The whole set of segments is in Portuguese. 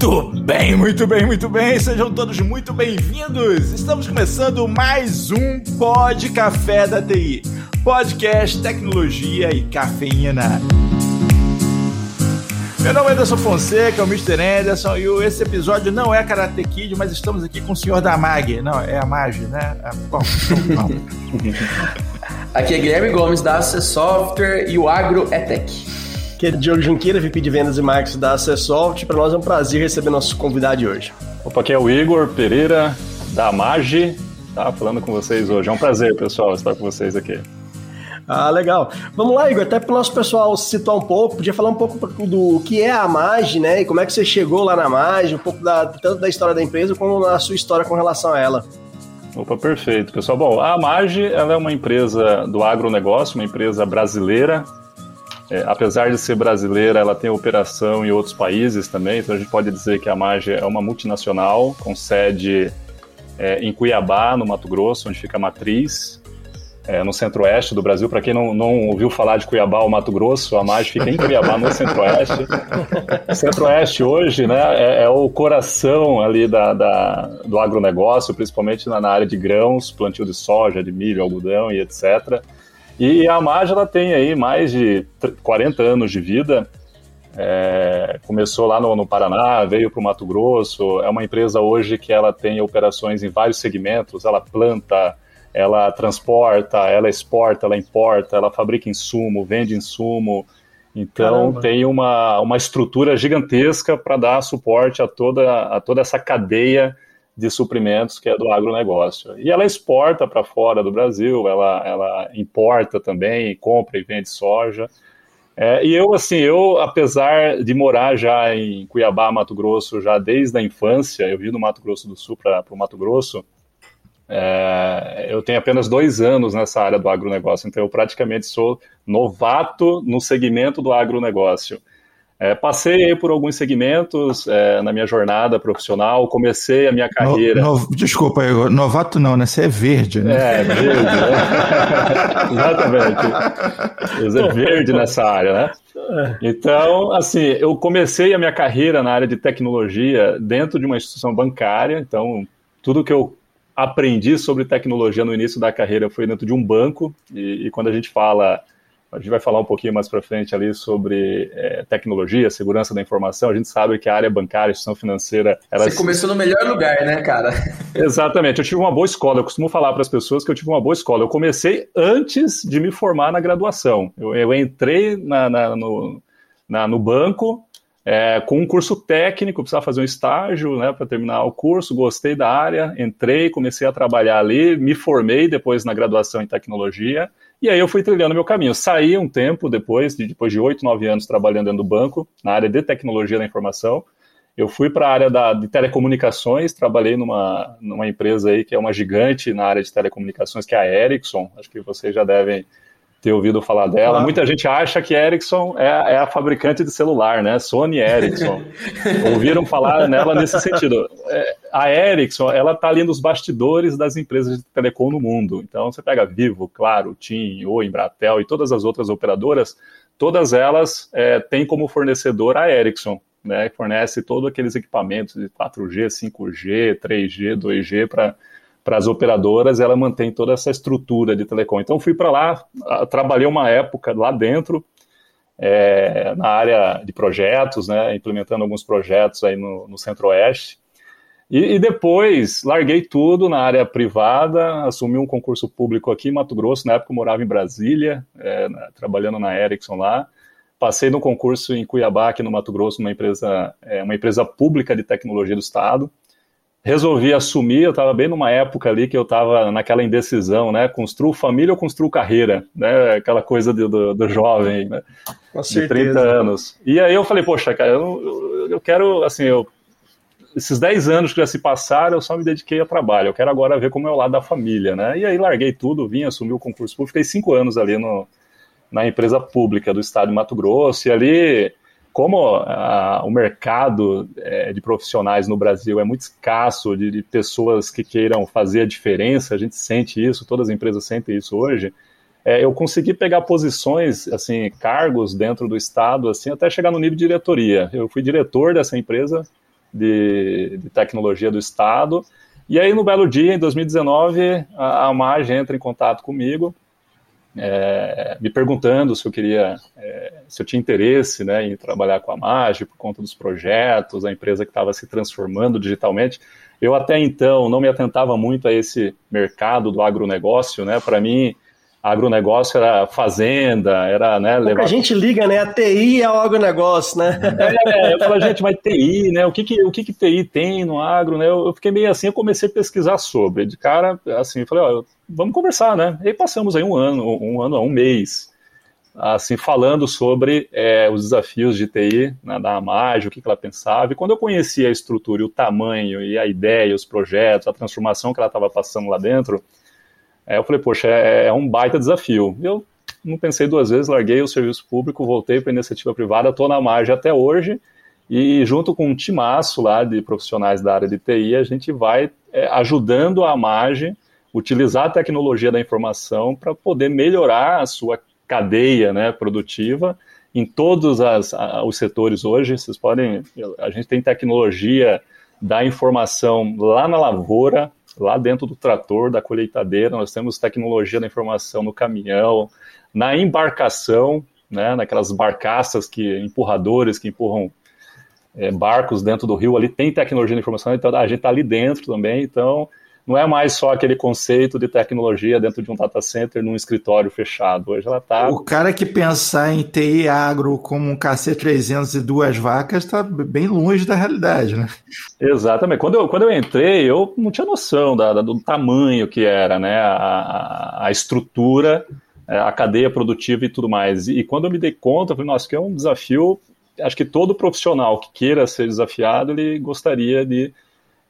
Muito bem, muito bem, muito bem. Sejam todos muito bem-vindos. Estamos começando mais um Pod Café da TI. Podcast, tecnologia e cafeína. Meu nome é Anderson Fonseca, é o Mr. Anderson, e esse episódio não é Karate Kid, mas estamos aqui com o senhor da MAG. Não, é a MAG, né? É, bom, Aqui é Guilherme Gomes da AC Software e o Agro é Tech. Aqui é Diogo Junqueira, VP de Vendas e Marketing da Acessoft. Para nós é um prazer receber nosso convidado de hoje. Opa, aqui é o Igor Pereira, da Magi. Tá falando com vocês hoje. É um prazer, pessoal, estar com vocês aqui. Ah, legal. Vamos lá, Igor, até para o nosso pessoal se situar um pouco, podia falar um pouco do que é a Magi, né? E como é que você chegou lá na Magi, um pouco da, tanto da história da empresa como da sua história com relação a ela. Opa, perfeito, pessoal. Bom, a Magi ela é uma empresa do agronegócio, uma empresa brasileira, é, apesar de ser brasileira, ela tem operação em outros países também, então a gente pode dizer que a Mage é uma multinacional com sede é, em Cuiabá, no Mato Grosso, onde fica a matriz, é, no centro-oeste do Brasil. Para quem não, não, ouviu falar de Cuiabá ou Mato Grosso, a Mage fica em Cuiabá, no centro-oeste. centro-oeste hoje né, é, é, o coração ali da, da, do agronegócio, principalmente na, na área de grãos, plantio de soja, de milho, algodão e etc., e a Mage ela tem aí mais de 40 anos de vida. É, começou lá no, no Paraná, veio para o Mato Grosso. É uma empresa hoje que ela tem operações em vários segmentos. Ela planta, ela transporta, ela exporta, ela importa, ela fabrica insumo, vende insumo. Então Caramba. tem uma, uma estrutura gigantesca para dar suporte a toda, a toda essa cadeia de suprimentos que é do agronegócio. E ela exporta para fora do Brasil, ela, ela importa também, compra e vende soja. É, e eu, assim, eu, apesar de morar já em Cuiabá, Mato Grosso, já desde a infância, eu vim do Mato Grosso do Sul para o Mato Grosso, é, eu tenho apenas dois anos nessa área do agronegócio, então eu praticamente sou novato no segmento do agronegócio. É, passei por alguns segmentos é, na minha jornada profissional, comecei a minha carreira. No, no, desculpa, novato não, né? Você é verde, né? É, verde, né? Exatamente. Você é verde nessa área, né? Então, assim, eu comecei a minha carreira na área de tecnologia dentro de uma instituição bancária, então tudo que eu aprendi sobre tecnologia no início da carreira foi dentro de um banco, e, e quando a gente fala a gente vai falar um pouquinho mais para frente ali sobre é, tecnologia, segurança da informação. A gente sabe que a área bancária, instituição financeira. Elas... Você começou no melhor lugar, né, cara? Exatamente. Eu tive uma boa escola. Eu costumo falar para as pessoas que eu tive uma boa escola. Eu comecei antes de me formar na graduação. Eu, eu entrei na, na, no, na, no banco, é, com um curso técnico, precisava fazer um estágio né, para terminar o curso, gostei da área, entrei, comecei a trabalhar ali, me formei depois na graduação em tecnologia e aí eu fui trilhando meu caminho. Saí um tempo depois, de, depois de oito, nove anos trabalhando dentro do banco, na área de tecnologia da informação. Eu fui para a área da, de telecomunicações, trabalhei numa, numa empresa aí que é uma gigante na área de telecomunicações, que é a Ericsson. Acho que vocês já devem ter ouvido falar dela. Claro. Muita gente acha que Ericsson é, é, a fabricante de celular, né? Sony Ericsson. Ouviram falar nela nesse sentido. É, a Ericsson, ela está ali nos bastidores das empresas de telecom no mundo. Então, você pega Vivo, Claro, TIM, Oi, Embratel e todas as outras operadoras, todas elas é, têm como fornecedor a Ericsson, né? Que fornece todos aqueles equipamentos de 4G, 5G, 3G, 2G para para as operadoras, ela mantém toda essa estrutura de telecom. Então fui para lá, trabalhei uma época lá dentro, é, na área de projetos, né, implementando alguns projetos aí no, no Centro-Oeste. E, e, depois larguei tudo na área privada, assumi um concurso público aqui em Mato Grosso, na época eu morava em Brasília, é, trabalhando na Ericsson lá. Passei no concurso em Cuiabá, aqui no Mato Grosso, uma empresa, é, uma empresa pública de tecnologia do Estado resolvi assumir, eu estava bem numa época ali que eu estava naquela indecisão, né? Construo família ou construo carreira, né? Aquela coisa do, do, do jovem, né? Com de 30 anos. E aí eu falei, poxa, cara, eu, eu quero, assim, eu, esses 10 anos que já se passaram, eu só me dediquei ao trabalho, eu quero agora ver como é o lado da família, né? E aí larguei tudo, vim, assumi o concurso público, fiquei cinco anos ali no, na empresa pública do estado de Mato Grosso, e ali como a, o mercado é, de profissionais no Brasil é muito escasso de, de, pessoas que queiram fazer a diferença, a gente sente isso, todas as empresas sentem isso hoje. É, eu consegui pegar posições, assim, cargos dentro do estado, assim, até chegar no nível de diretoria. Eu fui diretor dessa empresa de, de tecnologia do Estado. E aí, no belo dia, em 2019, a, a entra em contato comigo, é, me perguntando se eu queria, é, se eu tinha interesse né, em trabalhar com a MAG por conta dos projetos, a empresa que estava se transformando digitalmente. Eu até então não me atentava muito a esse mercado do agronegócio, né? Para mim, agronegócio era fazenda, era, né, levar... A gente liga, né, a TI é o agronegócio, né? É, eu falo, gente, mas TI, né, o que que, o que que TI tem no agro, né, eu, eu fiquei meio assim, eu comecei a pesquisar sobre, de cara, assim, falei, ó, vamos conversar, né, e aí passamos aí um ano, um ano, um mês, assim, falando sobre é, os desafios de TI né, da Amage, o que, que ela pensava, e quando eu conheci a estrutura, e o tamanho, e a ideia, os projetos, a transformação que ela estava passando lá dentro, é, eu falei, poxa, é, é, um baita desafio. Eu não pensei duas vezes, larguei o serviço público, voltei para a iniciativa privada, estou na margem até hoje, e junto com um timaço lá de profissionais da área de TI, a gente vai é, ajudando a margem utilizar a tecnologia da informação para poder melhorar a sua cadeia né, produtiva em todos as, os setores hoje. Vocês podem, a gente tem tecnologia da informação lá na lavoura, lá dentro do trator, da colheitadeira, nós temos tecnologia da informação no caminhão, na embarcação, né, naquelas barcaças que empurradores que empurram é, barcos dentro do rio, ali tem tecnologia da informação, então a gente está ali dentro também, então não é mais só aquele conceito de tecnologia dentro de um data center num escritório fechado. Hoje ela está. O cara que pensar em TI agro como um KC300 e duas vacas está bem longe da realidade, né? Exatamente. Quando eu, quando eu entrei, eu não tinha noção da, da do tamanho que era, né? A, a, estrutura, é, a cadeia produtiva e tudo mais. E, e quando eu me dei conta, eu falei, nossa, que é um desafio. Acho que todo profissional que queira ser desafiado, ele gostaria de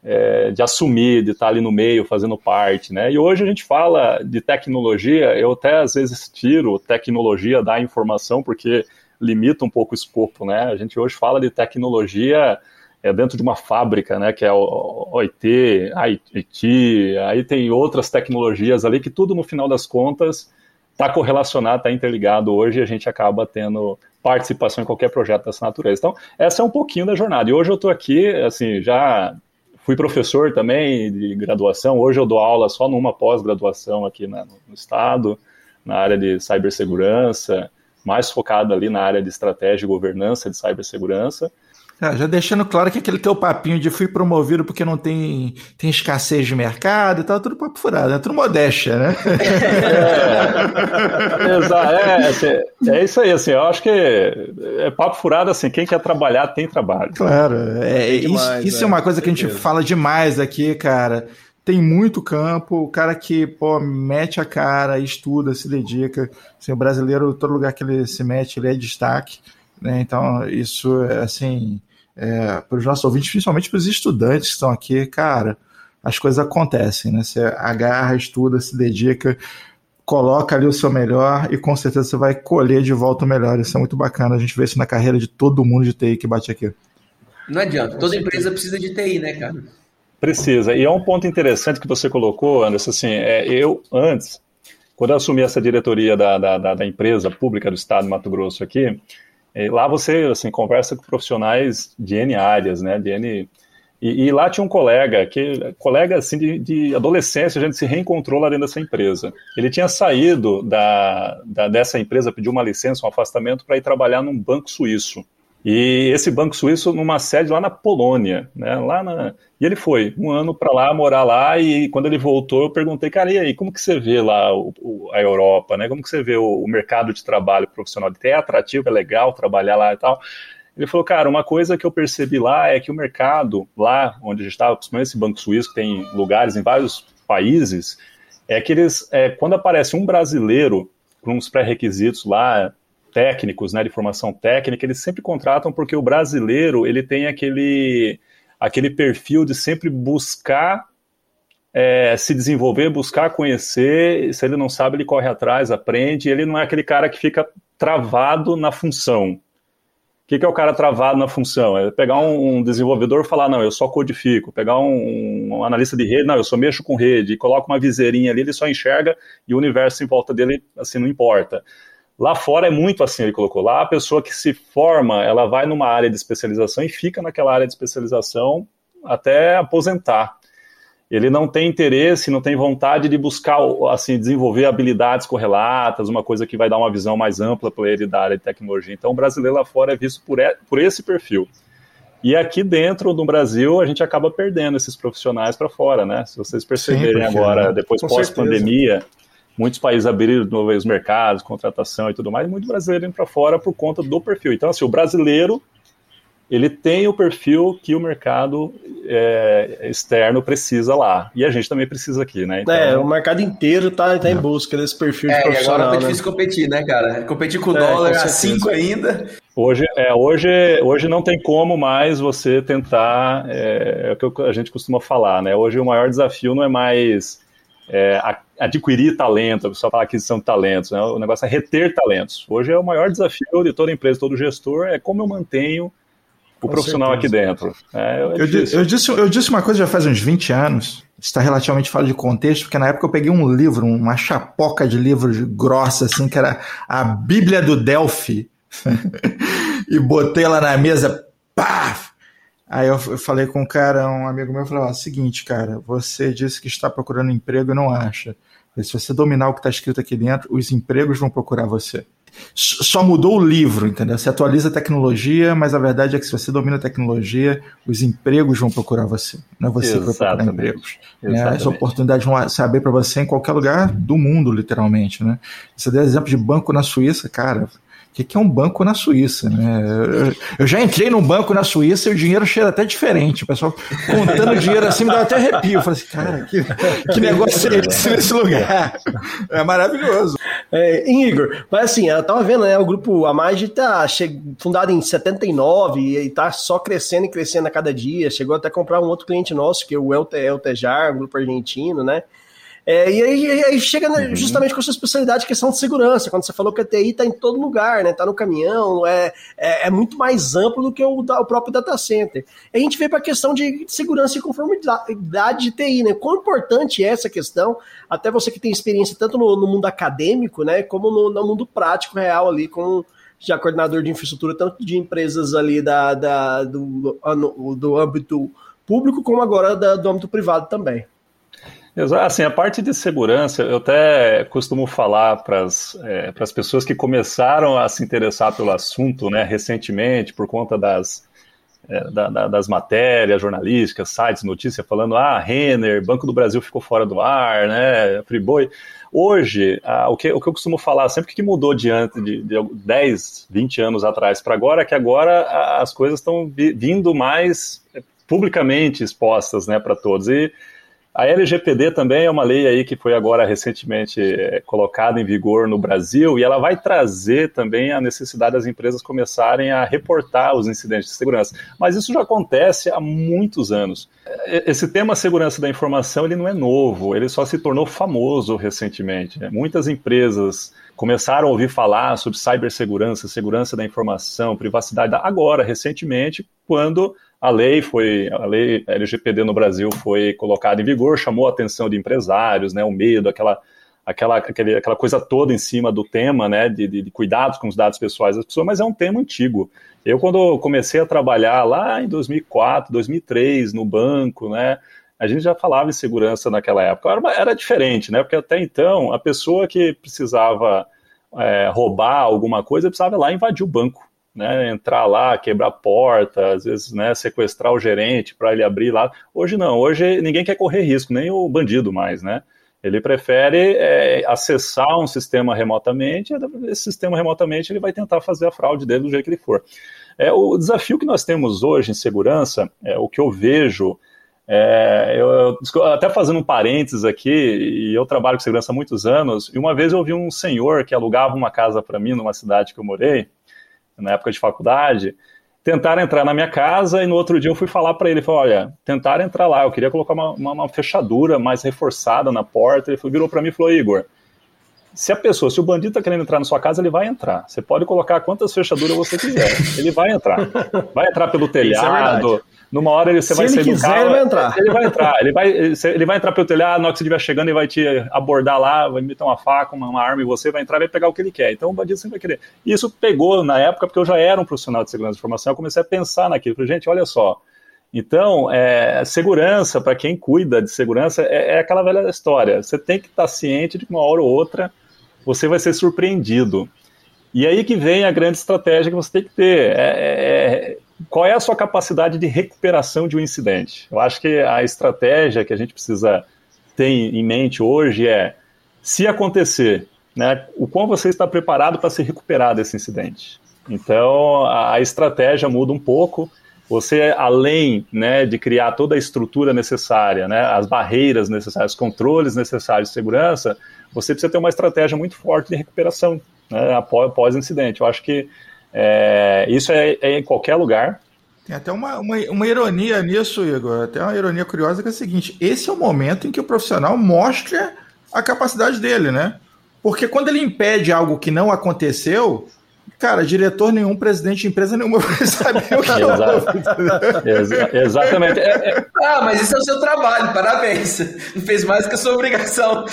é, de assumir, de estar ali no meio, fazendo parte, né? E hoje a gente fala de tecnologia, eu até às vezes tiro tecnologia da informação, porque limita um pouco o escopo, né? A gente hoje fala de tecnologia é, dentro de uma fábrica, né? Que é o OIT, IT, aí tem outras tecnologias ali que tudo no final das contas está correlacionado, está interligado hoje e a gente acaba tendo participação em qualquer projeto dessa natureza. Então, essa é um pouquinho da jornada. E hoje eu estou aqui, assim, já Fui professor também de graduação. Hoje eu dou aula só numa pós-graduação aqui na, no estado, na área de cibersegurança, mais focado ali na área de estratégia e governança de cibersegurança. Ah, já deixando claro que aquele teu papinho de fui promovido porque não tem, tem escassez de mercado e tal, tudo papo furado, é tudo modéstia, né? É, é, assim, é, isso aí, assim, eu acho que é papo furado, assim, quem quer trabalhar tem trabalho. Claro, é, demais, isso, isso é, é uma coisa que a gente fala demais aqui, cara, tem muito campo, o cara que, pô, mete a cara, estuda, se dedica, assim, o brasileiro, todo lugar que ele se mete, ele é destaque, né, então isso, é, assim é, para os nossos ouvintes, principalmente para os estudantes que estão aqui, cara, as coisas acontecem, né? Você agarra, estuda, se dedica, coloca ali o seu melhor e com certeza você vai colher de volta o melhor. Isso é muito bacana. A gente vê isso na carreira de todo mundo de TI que bate aqui. Não adianta, toda empresa precisa de TI, né, cara? Precisa. E é um ponto interessante que você colocou, Anderson, assim, é, eu antes, quando eu assumi essa diretoria da, da, da empresa pública do Estado de Mato Grosso aqui, e lá você assim conversa com profissionais de N áreas, né? De N e, e lá tinha um colega que colega assim de, de, adolescência a gente se reencontrou lá dentro dessa empresa. Ele tinha saído da, da dessa empresa, pediu uma licença, um afastamento para ir trabalhar num banco suíço. E esse banco suíço numa sede lá na Polônia, né? Lá na... E ele foi um ano para lá, morar lá, e quando ele voltou, eu perguntei, cara, e aí, como que você vê lá o, o, a Europa, né? Como que você vê o, o mercado de trabalho profissional? É atrativo, é legal trabalhar lá e tal? Ele falou, cara, uma coisa que eu percebi lá é que o mercado, lá onde a gente estava, principalmente esse banco suíço, que tem lugares em vários países, é que eles, é, quando aparece um brasileiro com uns pré-requisitos lá, técnicos, né, de formação técnica, eles sempre contratam porque o brasileiro ele tem aquele, aquele perfil de sempre buscar é, se desenvolver, buscar conhecer. Se ele não sabe, ele corre atrás, aprende. Ele não é aquele cara que fica travado na função. O que, que é o cara travado na função? É pegar um, um desenvolvedor e falar, não, eu só codifico. Pegar um, um, analista de rede, não, eu só mexo com rede. E coloca uma viseirinha ali, ele só enxerga e o universo em volta dele, assim, não importa. Lá fora é muito assim, ele colocou. Lá a pessoa que se forma, ela vai numa área de especialização e fica naquela área de especialização até aposentar. Ele não tem interesse, não tem vontade de buscar, assim, desenvolver habilidades correlatas, uma coisa que vai dar uma visão mais ampla para ele da área de tecnologia. Então, o brasileiro lá fora é visto por, por esse perfil. E aqui dentro do Brasil, a gente acaba perdendo esses profissionais para fora, né? Se vocês perceberem Sim, agora, depois pós-pandemia, muitos países abriram de novo os mercados, contratação e tudo mais, e muito brasileiro indo para fora por conta do perfil. Então, assim, o brasileiro ele tem o perfil que o mercado é, externo precisa lá. E a gente também precisa aqui, né? Então... É, o mercado inteiro tá, tá em busca desse perfil é, de profissional. agora tá né? difícil competir, né, cara? Competir com o é, dólar a 5 ainda. Hoje, é, hoje, hoje não tem como mais você tentar, é, é o que a gente costuma falar, né? Hoje o maior desafio não é mais é, adquirir talento, a pessoa fala aquisição de talentos, né? o negócio é reter talentos. Hoje é o maior desafio de toda empresa, todo gestor, é como eu mantenho o Com profissional certeza. aqui dentro. É, é eu, eu, disse, eu disse uma coisa já faz uns 20 anos, está relativamente fora de contexto, porque na época eu peguei um livro, uma chapoca de livros grossa, assim, que era a Bíblia do Delphi, e botei lá na mesa, pá! Aí eu falei com um cara, um amigo meu, falou: ó, seguinte, cara, você disse que está procurando emprego e não acha. Se você dominar o que está escrito aqui dentro, os empregos vão procurar você só mudou o livro, entendeu? Você atualiza a tecnologia, mas a verdade é que se você domina a tecnologia, os empregos vão procurar você. Não é você Exatamente. que vai procurar empregos. Né? Essa oportunidade vão se abrir para você em qualquer lugar do mundo, literalmente. Né? Você deu exemplo de banco na Suíça, cara que, que é um banco na Suíça, né? Eu, eu, já entrei num banco na Suíça e o dinheiro cheira até diferente. O pessoal contando dinheiro assim me dá até arrepio. Eu falei assim, cara, que, que negócio é esse nesse lugar? É maravilhoso. É, Igor, mas assim, eu tava vendo, né? O grupo A Mais tá fundado em 79 e tá só crescendo e crescendo a cada dia. Chegou até a comprar um outro cliente nosso, que é o Eltejar, um grupo argentino, né? É, e aí, aí chega uhum. justamente com a sua especialidade, questão de segurança. Quando você falou que a TI está em todo lugar, né? Está no caminhão, é, é, é, muito mais amplo do que o, o próprio data center. A gente vem para a questão de segurança e conformidade de TI, né? Quão importante é essa questão, até você que tem experiência tanto no, no mundo acadêmico, né? Como no, no, mundo prático real ali, com já coordenador de infraestrutura, tanto de empresas ali da, da do, do âmbito público, como agora da, do âmbito privado também. Assim, a parte de segurança, eu até costumo falar para as é, pessoas que começaram a se interessar pelo assunto né, recentemente, por conta das, é, da, da, das matérias jornalísticas, sites, notícias, falando, ah, Renner, Banco do Brasil ficou fora do ar, né, Friboi. Hoje, o, que, o que eu costumo falar, sempre que mudou diante de, de 10, 20 anos atrás para agora, é que agora as coisas estão vindo mais publicamente expostas né, para todos. E a LGPD também é uma lei aí que foi agora recentemente é, colocada em vigor no Brasil e ela vai trazer também a necessidade das empresas começarem a reportar os incidentes de segurança. Mas isso já acontece há muitos anos. Esse tema segurança da informação ele não é novo, ele só se tornou famoso recentemente. Muitas empresas começaram a ouvir falar sobre cibersegurança, segurança da informação, privacidade agora, recentemente, quando a lei foi, a lei LGPD no Brasil foi colocada em vigor, chamou a atenção de empresários, né, o medo, aquela, aquela, aquele, aquela coisa toda em cima do tema, né, de, de, de, cuidados com os dados pessoais das pessoas, mas é um tema antigo. Eu, quando comecei a trabalhar lá em 2004, 2003, no banco, né, a gente já falava em segurança naquela época. Era, era diferente, né, porque até então, a pessoa que precisava é, roubar alguma coisa, precisava ir lá invadir o banco né, entrar lá, quebrar porta, às vezes né, sequestrar o gerente para ele abrir lá. Hoje não, hoje ninguém quer correr risco, nem o bandido mais, né? Ele prefere é, acessar um sistema remotamente, esse sistema remotamente ele vai tentar fazer a fraude dele do jeito que ele for. É, o desafio que nós temos hoje em segurança, é, o que eu vejo, é, eu, eu, até fazendo um parênteses aqui, e eu trabalho com segurança há muitos anos, e uma vez eu vi um senhor que alugava uma casa para mim numa cidade que eu morei, na época de faculdade, tentaram entrar na minha casa e no outro dia eu fui falar para ele, falou, olha, tentaram entrar lá, eu queria colocar uma, uma, uma fechadura mais reforçada na porta, ele virou para mim e falou, Igor, se a pessoa, se o bandido está querendo entrar na sua casa, ele vai entrar. Você pode colocar quantas fechaduras você quiser. Ele vai entrar. Vai entrar pelo é telhado, numa hora ele, você Se vai ele quiser, carro, ele vai entrar. Ele vai entrar. Ele vai, ele vai entrar pelo telhado, na hora que você estiver chegando, ele vai te abordar lá, vai meter uma faca, uma, uma arma e você vai entrar e vai pegar o que ele quer. Então o bandido sempre vai querer. E isso pegou na época, porque eu já era um profissional de segurança de informação, eu comecei a pensar naquilo. Falei, gente, olha só. Então, é, segurança, para quem cuida de segurança, é, é, aquela velha história. Você tem que estar tá ciente de que uma hora ou outra você vai ser surpreendido. E aí que vem a grande estratégia que você tem que ter. É, é, é qual é a sua capacidade de recuperação de um incidente? Eu acho que a estratégia que a gente precisa ter em mente hoje é, se acontecer, né, o quão você está preparado para se recuperar desse incidente. Então, a, estratégia muda um pouco. Você, além né, de criar toda a estrutura necessária, né, as barreiras necessárias, os controles necessários de segurança, você precisa ter uma estratégia muito forte de recuperação né, após incidente. Eu acho que é, isso é, é, em qualquer lugar. Tem até uma, uma, uma, ironia nisso, Igor. Até uma ironia curiosa que é a seguinte: esse é o momento em que o profissional mostra a capacidade dele, né? Porque quando ele impede algo que não aconteceu, Cara, diretor nenhum, presidente de empresa nenhuma vai saber o que é Exa Exatamente. É, é... Ah, mas isso é o seu trabalho, parabéns. Não fez mais que a sua obrigação.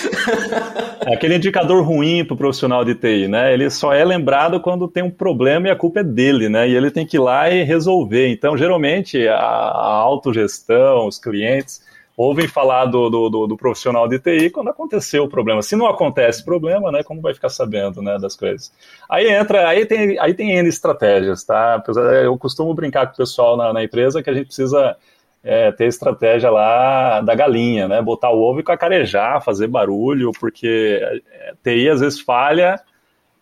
É aquele indicador ruim para o profissional de TI, né? Ele só é lembrado quando tem um problema e a culpa é dele, né? E ele tem que ir lá e resolver. Então, geralmente, a, a autogestão, os clientes ouvem falar do, do, do, do, profissional de TI quando aconteceu o problema. Se não acontece problema, né, como vai ficar sabendo né, das coisas? Aí entra, aí tem, aí tem N estratégias, tá? Eu costumo brincar com o pessoal na, na empresa que a gente precisa é, ter estratégia lá da galinha, né? Botar o ovo e cacarejar, fazer barulho, porque é, TI às vezes falha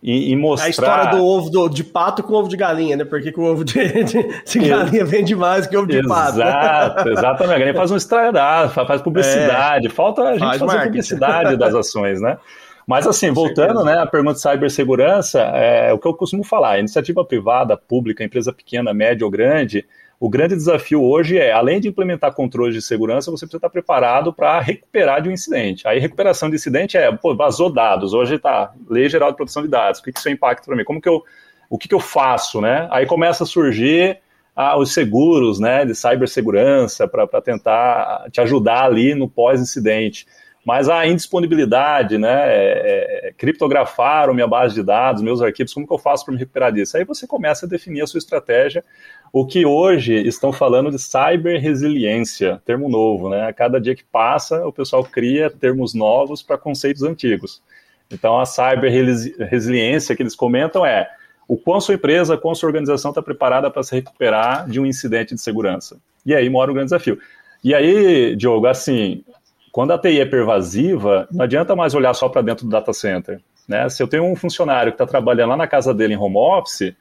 e, e, mostrar. A história do ovo do, de pato com ovo de galinha, né? Porque o ovo de, de, de galinha vende mais que ovo de pato. Exato, exatamente. A galinha faz um estradado, faz publicidade. É, Falta a gente fazer marketing. publicidade das ações, né? Mas assim, com voltando né, à pergunta de cibersegurança, é, o que eu costumo falar, iniciativa privada, pública, empresa pequena, média ou grande, o grande desafio hoje é, além de implementar controles de segurança, você precisa estar preparado para recuperar de um incidente. Aí, recuperação de incidente é, pô, vazou dados, hoje está Lei Geral de Proteção de Dados, o que, que isso impacta para mim? Como que eu, o que, que eu faço, né? Aí começa a surgir ah, os seguros, né, de cibersegurança para tentar te ajudar ali no pós-incidente. Mas a indisponibilidade, né, é, é, criptografar minha base de dados, meus arquivos, como que eu faço para me recuperar disso? Aí você começa a definir a sua estratégia o que hoje estão falando de cyber-resiliência, termo novo, né? A cada dia que passa, o pessoal cria termos novos para conceitos antigos. Então, a cyber-resiliência que eles comentam é o quão sua empresa, quão sua organização está preparada para se recuperar de um incidente de segurança. E aí mora o grande desafio. E aí, Diogo, assim, quando a TI é pervasiva, não adianta mais olhar só para dentro do data center. Né? Se eu tenho um funcionário que está trabalhando lá na casa dele em home office,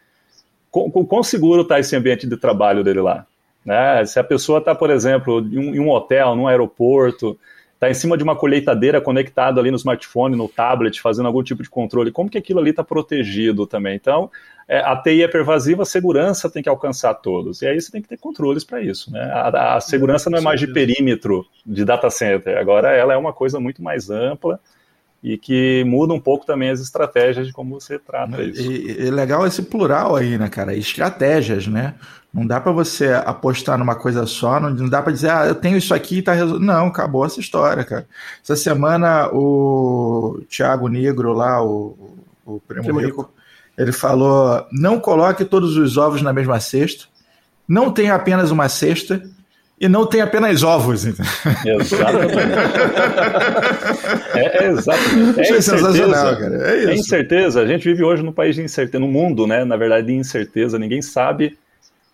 com, com, quão seguro está esse ambiente de trabalho dele lá? Né? Se a pessoa está, por exemplo, em um, em um hotel, num aeroporto, está em cima de uma colheitadeira conectado ali no smartphone, no tablet, fazendo algum tipo de controle, como que aquilo ali está protegido também? Então, é, a TI é pervasiva, a segurança tem que alcançar todos. E aí você tem que ter controles para isso. Né? A, a segurança não é mais de perímetro de data center, agora ela é uma coisa muito mais ampla e que muda um pouco também as estratégias de como você trata isso. E, legal esse plural aí, né, cara? Estratégias, né? Não dá para você apostar numa coisa só, não, não dá para dizer, ah, eu tenho isso aqui e tá resolvido. Não, acabou essa história, cara. Essa semana o Thiago Negro lá, o, o Primo, Primo Rico, Rico, ele falou: não coloque todos os ovos na mesma cesta, não tenha apenas uma cesta, e não tem apenas ovos. Exatamente. é, é, exatamente. É, é sensacional, cara. É, isso. é incerteza. A gente vive hoje num país de incerteza, no mundo, né? Na verdade, de incerteza. Ninguém sabe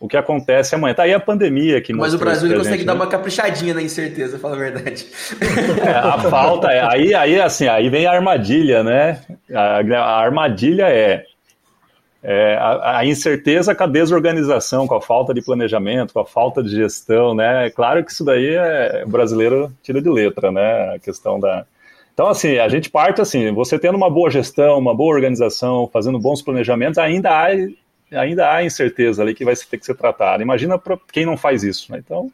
o que acontece amanhã. Tá aí a pandemia que Mas o Brasil consegue gente, dar né? uma caprichadinha na incerteza, fala a verdade. É, a falta é. Aí, aí, assim, aí vem a armadilha, né? A, a armadilha é é, a, a, incerteza com a desorganização, com a falta de planejamento, com a falta de gestão, né? É claro que isso daí é brasileiro tira de letra, né? A questão da. Então, assim, a gente parte assim, você tendo uma boa gestão, uma boa organização, fazendo bons planejamentos, ainda há, ainda há incerteza ali que vai ter que ser tratada. Imagina para quem não faz isso, né? Então.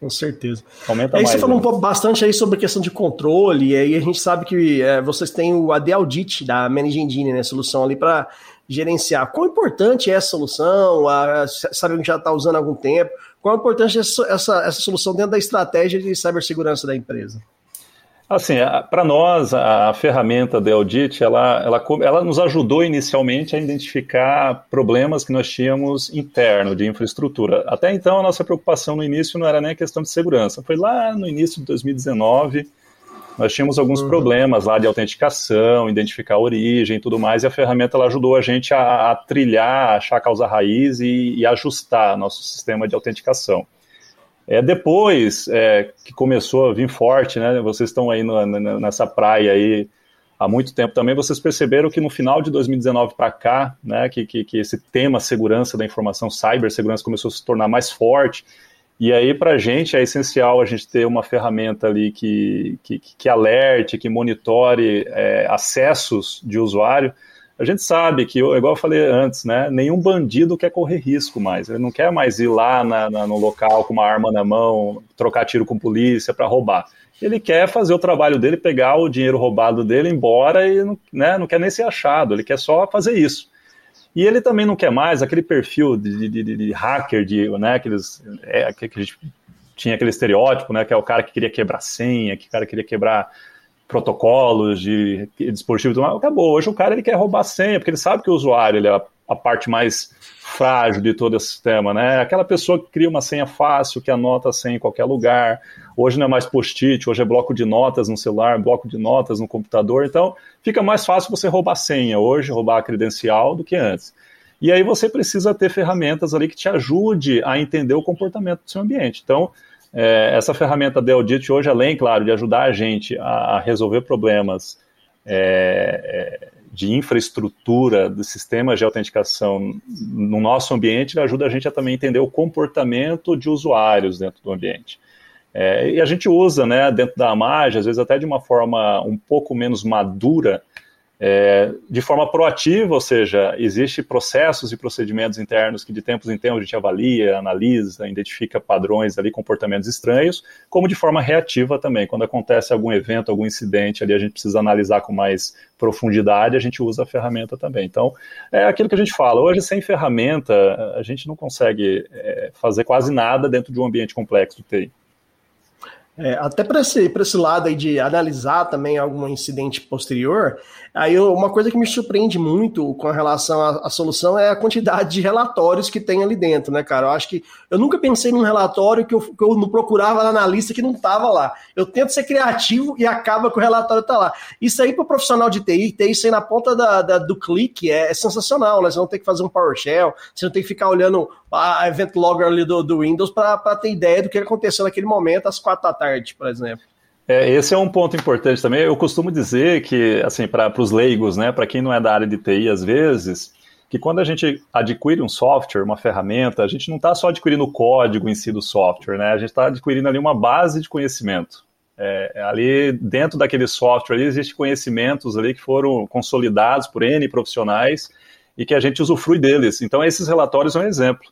Com certeza. Aumenta aí mais, você falou né? um pouco bastante aí sobre a questão de controle, e aí a gente sabe que é, vocês têm o AD Audit da Manage Engine, né? Solução ali para gerenciar. Quão importante é essa solução? A, que já está usando há algum tempo. Qual a importância dessa essa, essa solução dentro da estratégia de cibersegurança da empresa? Assim, para nós, a ferramenta da Audit, ela, ela, ela nos ajudou inicialmente a identificar problemas que nós tínhamos interno de infraestrutura. Até então, a nossa preocupação no início não era nem a questão de segurança. Foi lá no início de 2019, nós tínhamos alguns uhum. problemas lá de autenticação, identificar a origem e tudo mais, e a ferramenta ela ajudou a gente a, a trilhar, achar a causa raiz e, e ajustar nosso sistema de autenticação. É depois é, que começou a vir forte, né? Vocês estão aí no, nessa praia aí há muito tempo também. Vocês perceberam que no final de 2019 para cá, né, que, que, que, esse tema segurança da informação, cibersegurança começou a se tornar mais forte. E aí, para a gente, é essencial a gente ter uma ferramenta ali que, que, que alerte, que monitore é, acessos de usuário, a gente sabe que, igual eu falei antes, né, nenhum bandido quer correr risco mais. Ele não quer mais ir lá na, na, no local com uma arma na mão, trocar tiro com polícia para roubar. Ele quer fazer o trabalho dele, pegar o dinheiro roubado dele, embora e né, não quer nem ser achado. Ele quer só fazer isso. E ele também não quer mais aquele perfil de, de, de, de hacker, de, né, aqueles, é, que a gente tinha aquele estereótipo, né, que é o cara que queria quebrar senha, que o cara queria quebrar protocolos de dispositivo, acabou. Hoje o cara ele quer roubar senha, porque ele sabe que o usuário ele é a, parte mais frágil de todo esse sistema, né? Aquela pessoa que cria uma senha fácil, que anota a senha em qualquer lugar. Hoje não é mais post-it, hoje é bloco de notas no celular, bloco de notas no computador. Então, fica mais fácil você roubar a senha hoje, roubar a credencial do que antes. E aí você precisa ter ferramentas ali que te ajude a entender o comportamento do seu ambiente. Então, é, essa ferramenta da Audit hoje, além, claro, de ajudar a gente a, a resolver problemas é, é, de infraestrutura do sistema de autenticação no nosso ambiente, ajuda a gente a também entender o comportamento de usuários dentro do ambiente. É, e a gente usa, né, dentro da Amage, às vezes até de uma forma um pouco menos madura, é, de forma proativa, ou seja, existem processos e procedimentos internos que de tempos em tempos a gente avalia, analisa, identifica padrões ali, comportamentos estranhos, como de forma reativa também. Quando acontece algum evento, algum incidente ali, a gente precisa analisar com mais profundidade, a gente usa a ferramenta também. Então, é aquilo que a gente fala, hoje sem ferramenta, a gente não consegue é, fazer quase nada dentro de um ambiente complexo de TI. É, até para esse, esse lado aí de analisar também algum incidente posterior, aí uma coisa que me surpreende muito com relação à, à, solução é a quantidade de relatórios que tem ali dentro, né, cara? Eu acho que eu nunca pensei num relatório que eu, que eu não procurava lá na lista que não estava lá. Eu tento ser criativo e acaba que o relatório tá lá. Isso aí para o profissional de TI, ter isso aí na ponta da, da do clique é, é, sensacional, né? Você não tem que fazer um PowerShell, você não tem que ficar olhando a event logger ali do, do Windows para ter ideia do que aconteceu naquele momento às quatro da tarde, por exemplo. É, esse é um ponto importante também. Eu costumo dizer que, assim, para os leigos, né, para quem não é da área de TI, às vezes, que quando a gente adquire um software, uma ferramenta, a gente não está só adquirindo o código em si do software, né? A gente está adquirindo ali uma base de conhecimento. É, ali dentro daquele software ali existem conhecimentos ali que foram consolidados por N profissionais e que a gente usufrui deles. Então esses relatórios são um exemplo.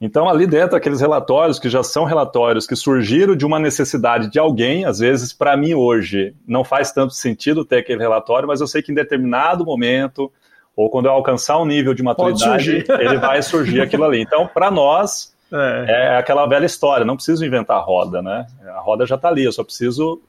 Então, ali dentro, aqueles relatórios que já são relatórios que surgiram de uma necessidade de alguém, às vezes, para mim hoje, não faz tanto sentido ter aquele relatório, mas eu sei que em determinado momento, ou quando eu alcançar um nível de maturidade, ele vai surgir aquilo ali. Então, para nós, é. é. aquela velha história, não preciso inventar a roda, né? A roda já está ali, eu só preciso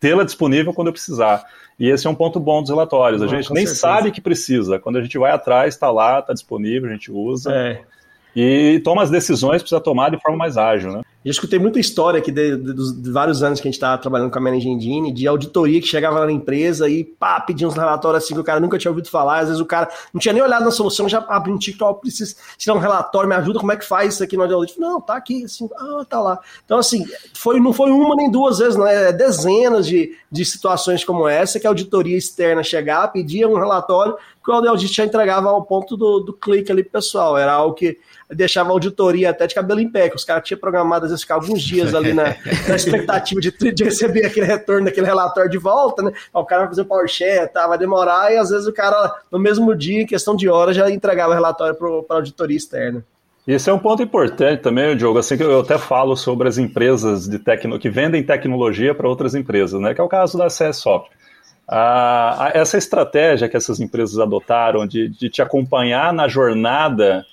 tê-la disponível quando eu precisar. E esse é um ponto bom dos relatórios. A gente nem certeza. sabe que precisa. Quando a gente vai atrás, está lá, está disponível, a gente usa. É e toma as decisões, precisa tomar de forma mais ágil, né? Já escutei muita história aqui de, de, dos de vários anos que a gente estava trabalhando com a Managing Engine, de auditoria que chegava lá na empresa e pá, pedia uns relatórios assim que o cara nunca tinha ouvido falar. Às vezes o cara não tinha nem olhado na solução, já abre um TikTok, precisa tirar um relatório, me ajuda, como é que faz isso aqui no audit? Não, tá aqui, assim, ah, tá lá. Então, assim, foi, não foi uma nem duas vezes, não é dezenas de, de situações como essa que a auditoria externa chegava, pedia um relatório que o audit já entregava ao ponto do, do clique ali pessoal. Era algo que deixava a auditoria até de cabelo em pé, que os caras tinham programado, às vezes, ficar alguns dias ali na, na expectativa de, de, receber aquele retorno daquele relatório de volta, né? O cara vai fazer o PowerShare, tá, vai demorar, e às vezes o cara, no mesmo dia, em questão de horas, já entregava o relatório para a auditoria externa. Esse é um ponto importante também, Diogo, assim que eu até falo sobre as empresas de tecno, que vendem tecnologia para outras empresas, né? Que é o caso da CS Software. a, a, essa estratégia que essas empresas adotaram de, de te acompanhar na jornada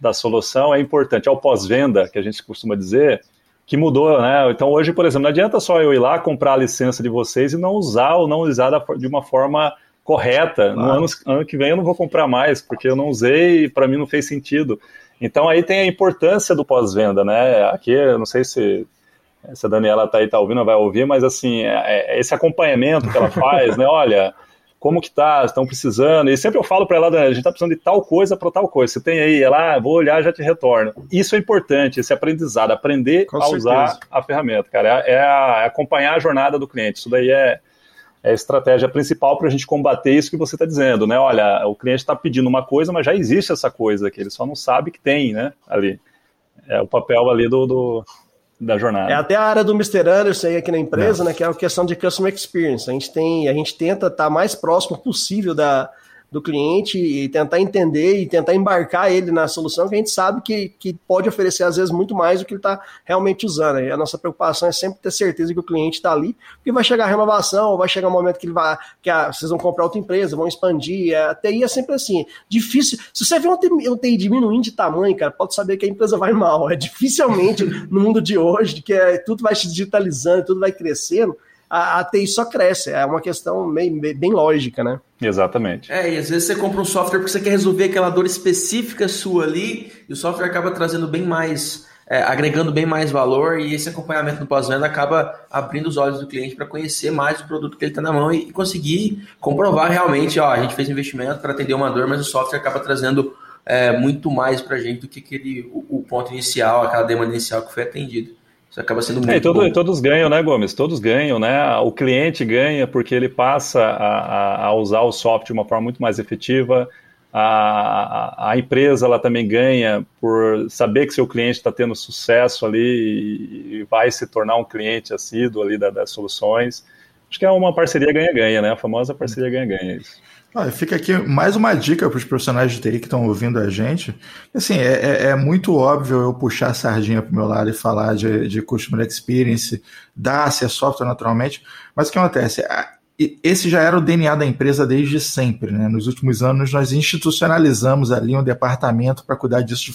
da solução é importante. É o pós-venda, que a gente costuma dizer, que mudou, né? Então hoje, por exemplo, não adianta só eu ir lá comprar a licença de vocês e não usar ou não usar de uma forma correta. Claro. No ano, ano que vem eu não vou comprar mais, porque eu não usei e para mim não fez sentido. Então aí tem a importância do pós-venda, né? Aqui, eu não sei se, se a Daniela tá aí, tá ouvindo, vai ouvir, mas assim, é, é esse acompanhamento que ela faz, né? Olha, como que tá, estão precisando, e sempre eu falo para ela, a gente está precisando de tal coisa para tal coisa, você tem aí, ela, ah, vou olhar, já te retorno. Isso é importante, esse aprendizado, aprender Com a certeza. usar a ferramenta, cara, é, é, a, é, acompanhar a jornada do cliente, isso daí é, é a estratégia principal para a gente combater isso que você está dizendo, né? Olha, o cliente está pedindo uma coisa, mas já existe essa coisa que ele só não sabe que tem, né? Ali. É o papel ali do, do da jornada. É até a área do Mr. Anderson aí aqui na empresa, é. né? Que é a questão de customer experience. A gente tem, a gente tenta estar tá mais próximo possível da, do cliente e tentar entender e tentar embarcar ele na solução que a gente sabe que, que pode oferecer, às vezes, muito mais do que ele está realmente usando. E a nossa preocupação é sempre ter certeza que o cliente está ali, porque vai chegar a renovação, vai chegar um momento que ele vai, que ah, vocês vão comprar outra empresa, vão expandir. A TI é sempre assim, difícil. Se você vê um TI, um TI diminuindo de tamanho, cara, pode saber que a empresa vai mal. É dificilmente no mundo de hoje, que é, tudo vai se digitalizando, tudo vai crescendo a, a TI só cresce. É uma questão bem, bem lógica, né? Exatamente. É, e às vezes você compra um software porque você quer resolver aquela dor específica sua ali, e o software acaba trazendo bem mais, é, agregando bem mais valor, e esse acompanhamento no pós-venda acaba abrindo os olhos do cliente para conhecer mais o produto que ele está na mão e, e, conseguir comprovar realmente, ó, a gente fez investimento para atender uma dor, mas o software acaba trazendo é, muito mais para a gente do que aquele, o, o ponto inicial, aquela demanda inicial que foi atendido. Isso acaba sendo muito. É, todo, todos ganham, né, Gomes? Todos ganham, né? O cliente ganha porque ele passa a, a usar o software de uma forma muito mais efetiva. A, a, a empresa ela também ganha por saber que seu cliente está tendo sucesso ali e, e, vai se tornar um cliente assíduo ali da, das soluções. Acho que é uma parceria ganha-ganha, né? A famosa parceria ganha-ganha. Isso. Ah, fica aqui mais uma dica para os profissionais de TI que estão ouvindo a gente. Assim, é, é, é, muito óbvio eu puxar a sardinha para o meu lado e falar de, de Customer Experience, da AC Software naturalmente, mas o que acontece? Esse já era o DNA da empresa desde sempre. Né? Nos últimos anos, nós institucionalizamos ali um departamento para cuidar disso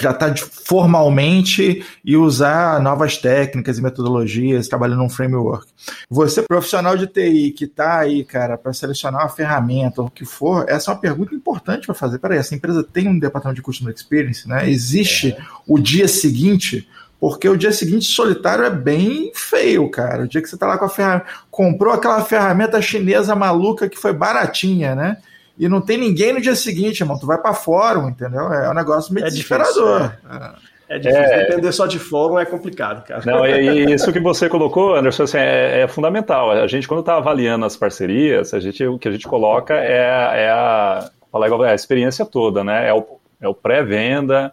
já está formalmente e usar novas técnicas e metodologias, trabalhando num framework. Você, profissional de TI, que está aí, cara, para selecionar uma ferramenta ou o que for, essa é uma pergunta importante para fazer. Peraí, essa empresa tem um departamento de Customer Experience, né? Existe é. o dia seguinte porque o dia seguinte solitário é bem feio, cara. O dia que você está lá com a ferramenta, comprou aquela ferramenta chinesa maluca que foi baratinha, né? E não tem ninguém no dia seguinte, irmão. Tu vai para fórum, entendeu? É um negócio meio é desesperador. Difícil, é. é. difícil. É... Depender só de fórum é complicado, cara. Não, e, isso que você colocou, Anderson, assim, é, é, fundamental. A gente, quando está avaliando as parcerias, a gente, o que a gente coloca é, é a, é a experiência toda, né? É o, é o pré-venda,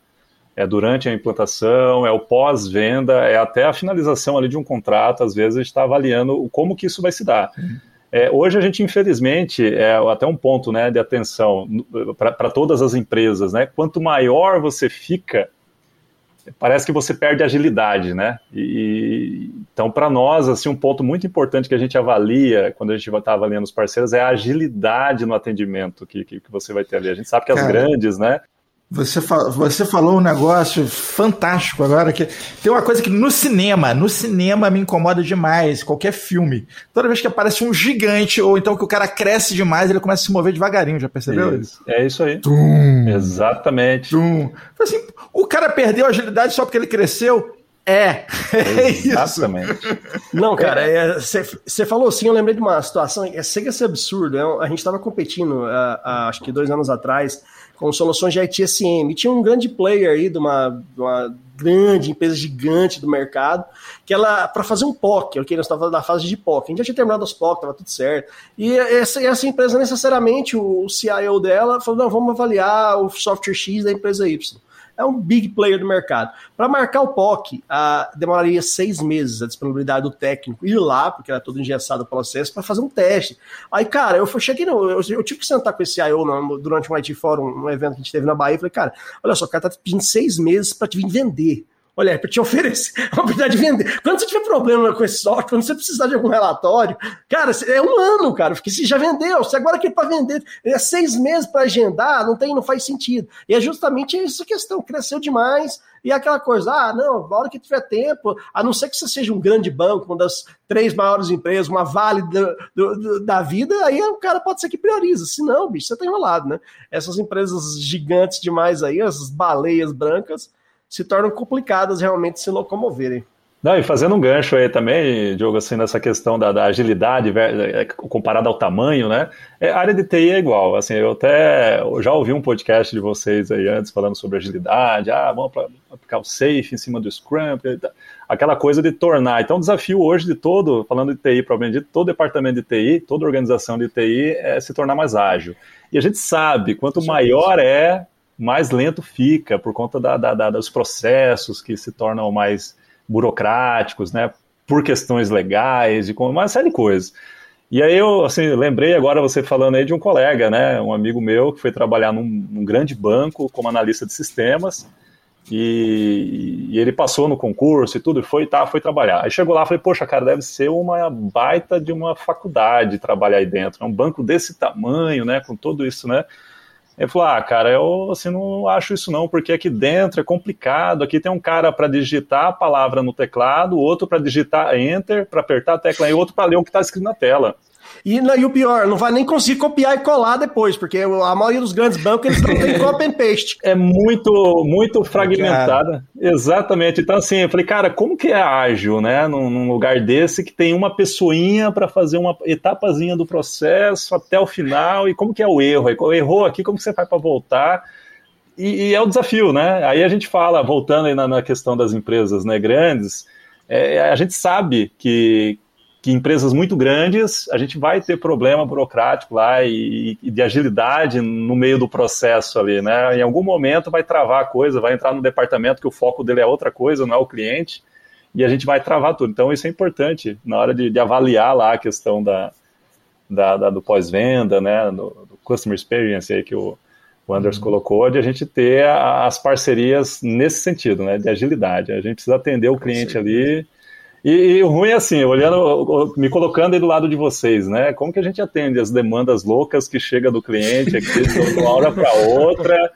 é durante a implantação, é o pós-venda, é até a finalização ali de um contrato. Às vezes a gente está avaliando como que isso vai se dar. Uhum. É, hoje a gente, infelizmente, é até um ponto né, de atenção para todas as empresas, né? Quanto maior você fica, parece que você perde agilidade, né? E, então, para nós, assim, um ponto muito importante que a gente avalia quando a gente está avaliando os parceiros é a agilidade no atendimento que, que, que você vai ter ali. A gente sabe que as Cara. grandes, né? Você, você falou um negócio fantástico agora, que tem uma coisa que no cinema, no cinema me incomoda demais, qualquer filme. Toda vez que aparece um gigante, ou então que o cara cresce demais, ele começa a se mover devagarinho, já percebeu isso? É isso aí. Tum, Exatamente. Tum. Assim, o cara perdeu a agilidade só porque ele cresceu? É. é Exatamente. Não, cara, você é, falou assim, eu lembrei de uma situação, é chega a ser absurdo. É, a gente estava competindo, acho que dois anos atrás, com soluções de ITSM. E tinha um grande player aí de uma, de uma grande empresa gigante do mercado, que ela, para fazer um POC, ok? Nós estávamos na fase de POC, a gente já tinha terminado os POC, estava tudo certo. E essa, essa empresa, necessariamente, o, o CIO dela falou: não, vamos avaliar o software X da empresa Y é um big player do mercado. Para marcar o POC, demoraria seis meses a disponibilidade do técnico ir lá, porque era todo engessado o processo, para fazer um teste. Aí, cara, eu cheguei no. Eu, eu, tive que sentar com esse IO no, durante um IT Forum, um evento que a gente teve na Bahia, e falei, cara, olha só, o cara tá pedindo seis meses para te vir vender. Olha, para te oferecer a oportunidade de vender. Quando você tiver problema com esse software, quando você precisar de algum relatório, cara, é um ano, cara, porque você já vendeu, você agora quer para vender, é seis meses para agendar, não tem, não faz sentido. E é justamente essa questão, cresceu demais, e aquela coisa, ah, não, na hora que tiver tempo, a não ser que você seja um grande banco, uma das três maiores empresas, uma vale do, do, da vida, aí o cara pode ser que prioriza. Se não, bicho, você tá enrolado, né? Essas empresas gigantes demais aí, essas baleias brancas, se tornam complicadas realmente se locomoverem. Não, e fazendo um gancho aí também, Diogo, assim, nessa questão da, da agilidade é, comparada ao tamanho, né? É, a área de TI é igual. Assim, eu até eu já ouvi um podcast de vocês aí antes falando sobre agilidade. Ah, vamos aplicar o safe em cima do Scrum, aquela coisa de tornar. Então, o desafio hoje de todo, falando de TI, provavelmente de todo departamento de TI, toda organização de TI, é se tornar mais ágil. E a gente sabe, quanto maior é, mais lento fica, por conta da, da, da, dos processos que se tornam mais burocráticos, né, por questões legais e com uma série de coisas. E aí eu assim, lembrei agora você falando aí de um colega, né, um amigo meu que foi trabalhar num, num grande banco como analista de sistemas e, e, ele passou no concurso e tudo, e foi, tá, foi trabalhar. Aí chegou lá e falei, poxa, cara, deve ser uma baita de uma faculdade trabalhar aí dentro, é um banco desse tamanho, né, com tudo isso, né, ele falou: Ah, cara, eu assim, não acho isso não, porque aqui dentro é complicado. Aqui tem um cara para digitar a palavra no teclado, outro para digitar enter, para apertar a tecla e outro para ler o que está escrito na tela. E, e o pior, não vai nem conseguir copiar e colar depois, porque a maioria dos grandes bancos eles não tem copy and paste. É muito, muito fragmentada. Exatamente. Então, assim, eu falei, cara, como que é ágil, né? Num, num lugar desse que tem uma pessoinha para fazer uma etapazinha do processo até o final, e como que é o erro? Errou aqui, como que você faz para voltar? E, e, é o desafio, né? Aí a gente fala, voltando aí na, na questão das empresas né, grandes, é, a gente sabe que, que empresas muito grandes a gente vai ter problema burocrático lá e, e, de agilidade no meio do processo ali, né? Em algum momento vai travar a coisa, vai entrar no departamento que o foco dele é outra coisa, não é o cliente, e a gente vai travar tudo. Então isso é importante na hora de, de avaliar lá a questão da, da, da do pós-venda, né? Do, do, customer experience aí que o, o Anders uhum. colocou, de a gente ter a, as parcerias nesse sentido, né? De agilidade. A gente precisa atender o cliente ali e, e, o ruim é assim, olhando, me colocando aí do lado de vocês, né? Como que a gente atende as demandas loucas que chega do cliente aqui de uma hora para outra?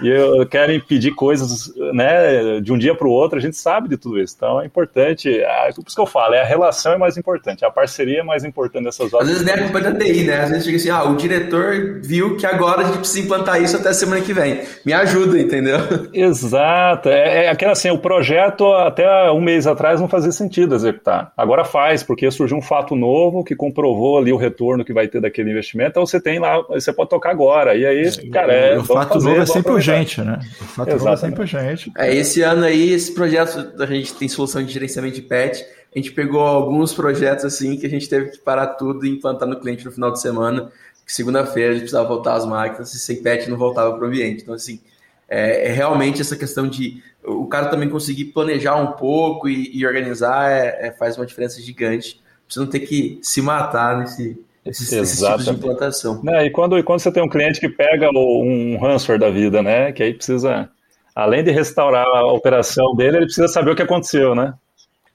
E eu, querem pedir coisas né, de um dia para o outro, a gente sabe de tudo isso. Então é importante, é por isso que eu falo, é a relação é mais importante, a parceria é mais importante nessas horas. Às vezes não é culpa da TI, né? Às vezes chega assim, ah, o diretor viu que agora a gente precisa implantar isso até semana que vem. Me ajuda, entendeu? Exato. É, é aquela assim, o projeto até um mês atrás não fazia sentido executar. Agora faz, porque surgiu um fato novo que comprovou ali o retorno que vai ter daquele investimento, então você tem lá, você pode tocar agora. E aí, é, cara, é, o fato fazer, novo é sempre urgente, né? O fato é sempre urgente. É, esse ano aí, esse projeto, a gente tem solução de gerenciamento de pet, a gente pegou alguns projetos assim que a gente teve que parar tudo e implantar no cliente no final de semana, que segunda-feira a gente precisava voltar as máquinas, e sem pet não voltava para o ambiente. Então, assim, é, é, realmente essa questão de o cara também conseguir planejar um pouco e, e organizar é, é, faz uma diferença gigante. Você não ter que se matar nesse, esses, esses tipos de implantação. Né, e, quando, e quando você tem um cliente que pega um ransomware da vida, né? Que aí precisa, além de restaurar a operação dele, ele precisa saber o que aconteceu, né?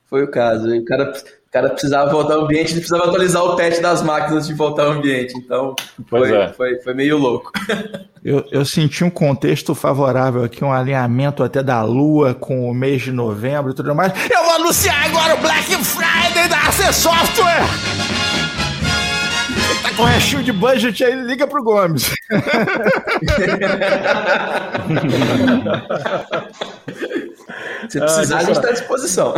Foi o caso. O cara, o cara precisava voltar ao ambiente, ele precisava atualizar o patch das máquinas de voltar ao ambiente. Então, foi, é. foi, foi, meio louco. Eu, eu senti um contexto favorável aqui, um alinhamento até da Lua com o mês de novembro e tudo mais. Eu vou anunciar agora o Black Friday da AC Software! Com restinho de budget aí, liga pro Gomes. Se precisar, ah, a gente está à disposição.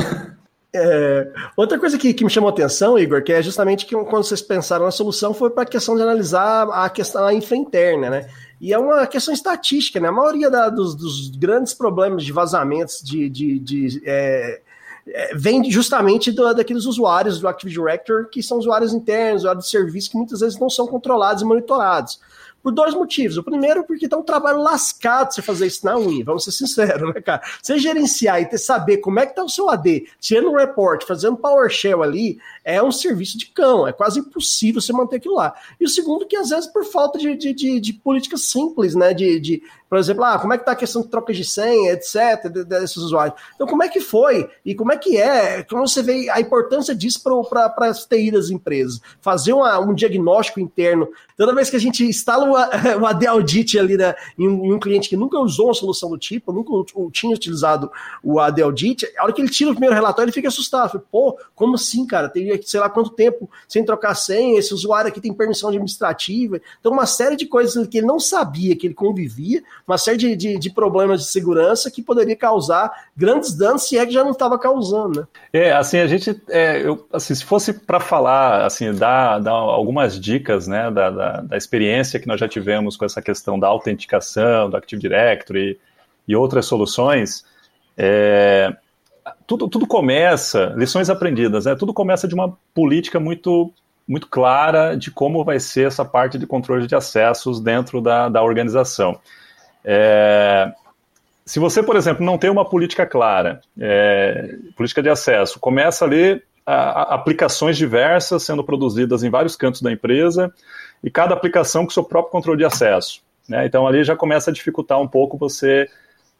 É, outra coisa que, que, me chamou a atenção, Igor, que é justamente que quando vocês pensaram na solução foi para a questão de analisar a questão da infra interna, né? E é uma questão estatística, né? A maioria da, dos, dos, grandes problemas de vazamentos de, de, de é, é, vem justamente do, daqueles usuários do Active Directory, que são usuários internos, usuários de serviço, que muitas vezes não são controlados e monitorados. Por dois motivos. O primeiro, porque tá um trabalho lascado você fazer isso na unha, vamos ser sinceros, né, cara? Você gerenciar e ter saber como é que tá o seu AD, tirando um report, fazendo PowerShell ali, é um serviço de cão, é quase impossível você manter aquilo lá. E o segundo, que às vezes por falta de, de, de, de políticas simples, né, de, de, por exemplo, ah, como é que tá a questão de troca de senha, etc, desses usuários. Então, como é que foi e como é que é, como você vê a importância disso para as TI das empresas? Fazer uma, um diagnóstico interno. Toda vez que a gente instala o AD Audit ali né, em, um, em um cliente que nunca usou uma solução do tipo, nunca tinha utilizado o AD Audit, a hora que ele tira o primeiro relatório, ele fica assustado. Fala, Pô, como assim, cara? Tem sei lá quanto tempo sem trocar senha, esse usuário aqui tem permissão administrativa. Então, uma série de coisas que ele não sabia que ele convivia, uma série de, de, de problemas de segurança que poderia causar grandes danos, se é que já não estava causando, né? É, assim, a gente, é, eu, assim, se fosse para falar, assim, dar, dar algumas dicas, né, da, da, da, experiência que nós já tivemos com essa questão da autenticação, do Active Directory e outras soluções, é, tudo, tudo começa, lições aprendidas, né? Tudo começa de uma política muito, muito clara de como vai ser essa parte de controle de acessos dentro da, da organização. É, se você, por exemplo, não tem uma política clara, é, política de acesso, começa ali a, a, aplicações diversas sendo produzidas em vários cantos da empresa e cada aplicação com seu próprio controle de acesso. Né? Então ali já começa a dificultar um pouco você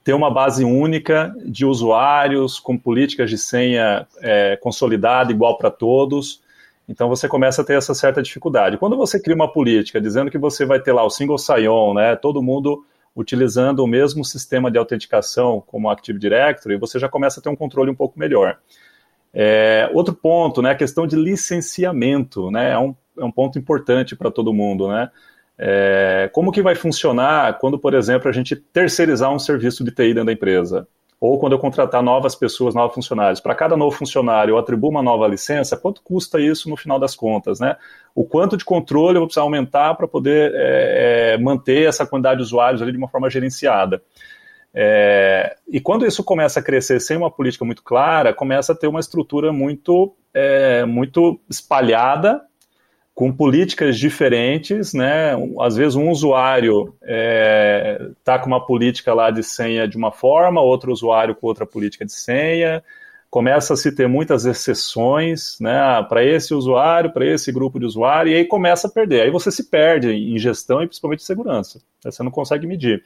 ter uma base única de usuários com políticas de senha é, consolidada, igual para todos. Então você começa a ter essa certa dificuldade. Quando você cria uma política dizendo que você vai ter lá o single sign-on, né, todo mundo utilizando o mesmo sistema de autenticação como o Active Directory, você já começa a ter um controle um pouco melhor. É, outro ponto, né, a questão de licenciamento, né, é um, é um ponto importante para todo mundo, né. É, como que vai funcionar quando, por exemplo, a gente terceirizar um serviço de TI dentro da empresa? Ou quando eu contratar novas pessoas, novos funcionários. Para cada novo funcionário eu atribuo uma nova licença, quanto custa isso no final das contas? Né? O quanto de controle eu vou precisar aumentar para poder é, é, manter essa quantidade de usuários ali de uma forma gerenciada? É, e quando isso começa a crescer sem uma política muito clara, começa a ter uma estrutura muito, é, muito espalhada com políticas diferentes, né? Às vezes um usuário está é, tá com uma política lá de senha de uma forma, outro usuário com outra política de senha. Começa a se ter muitas exceções, né? Para esse usuário, para esse grupo de usuário, e aí começa a perder. Aí você se perde em gestão e principalmente segurança. Você não consegue medir.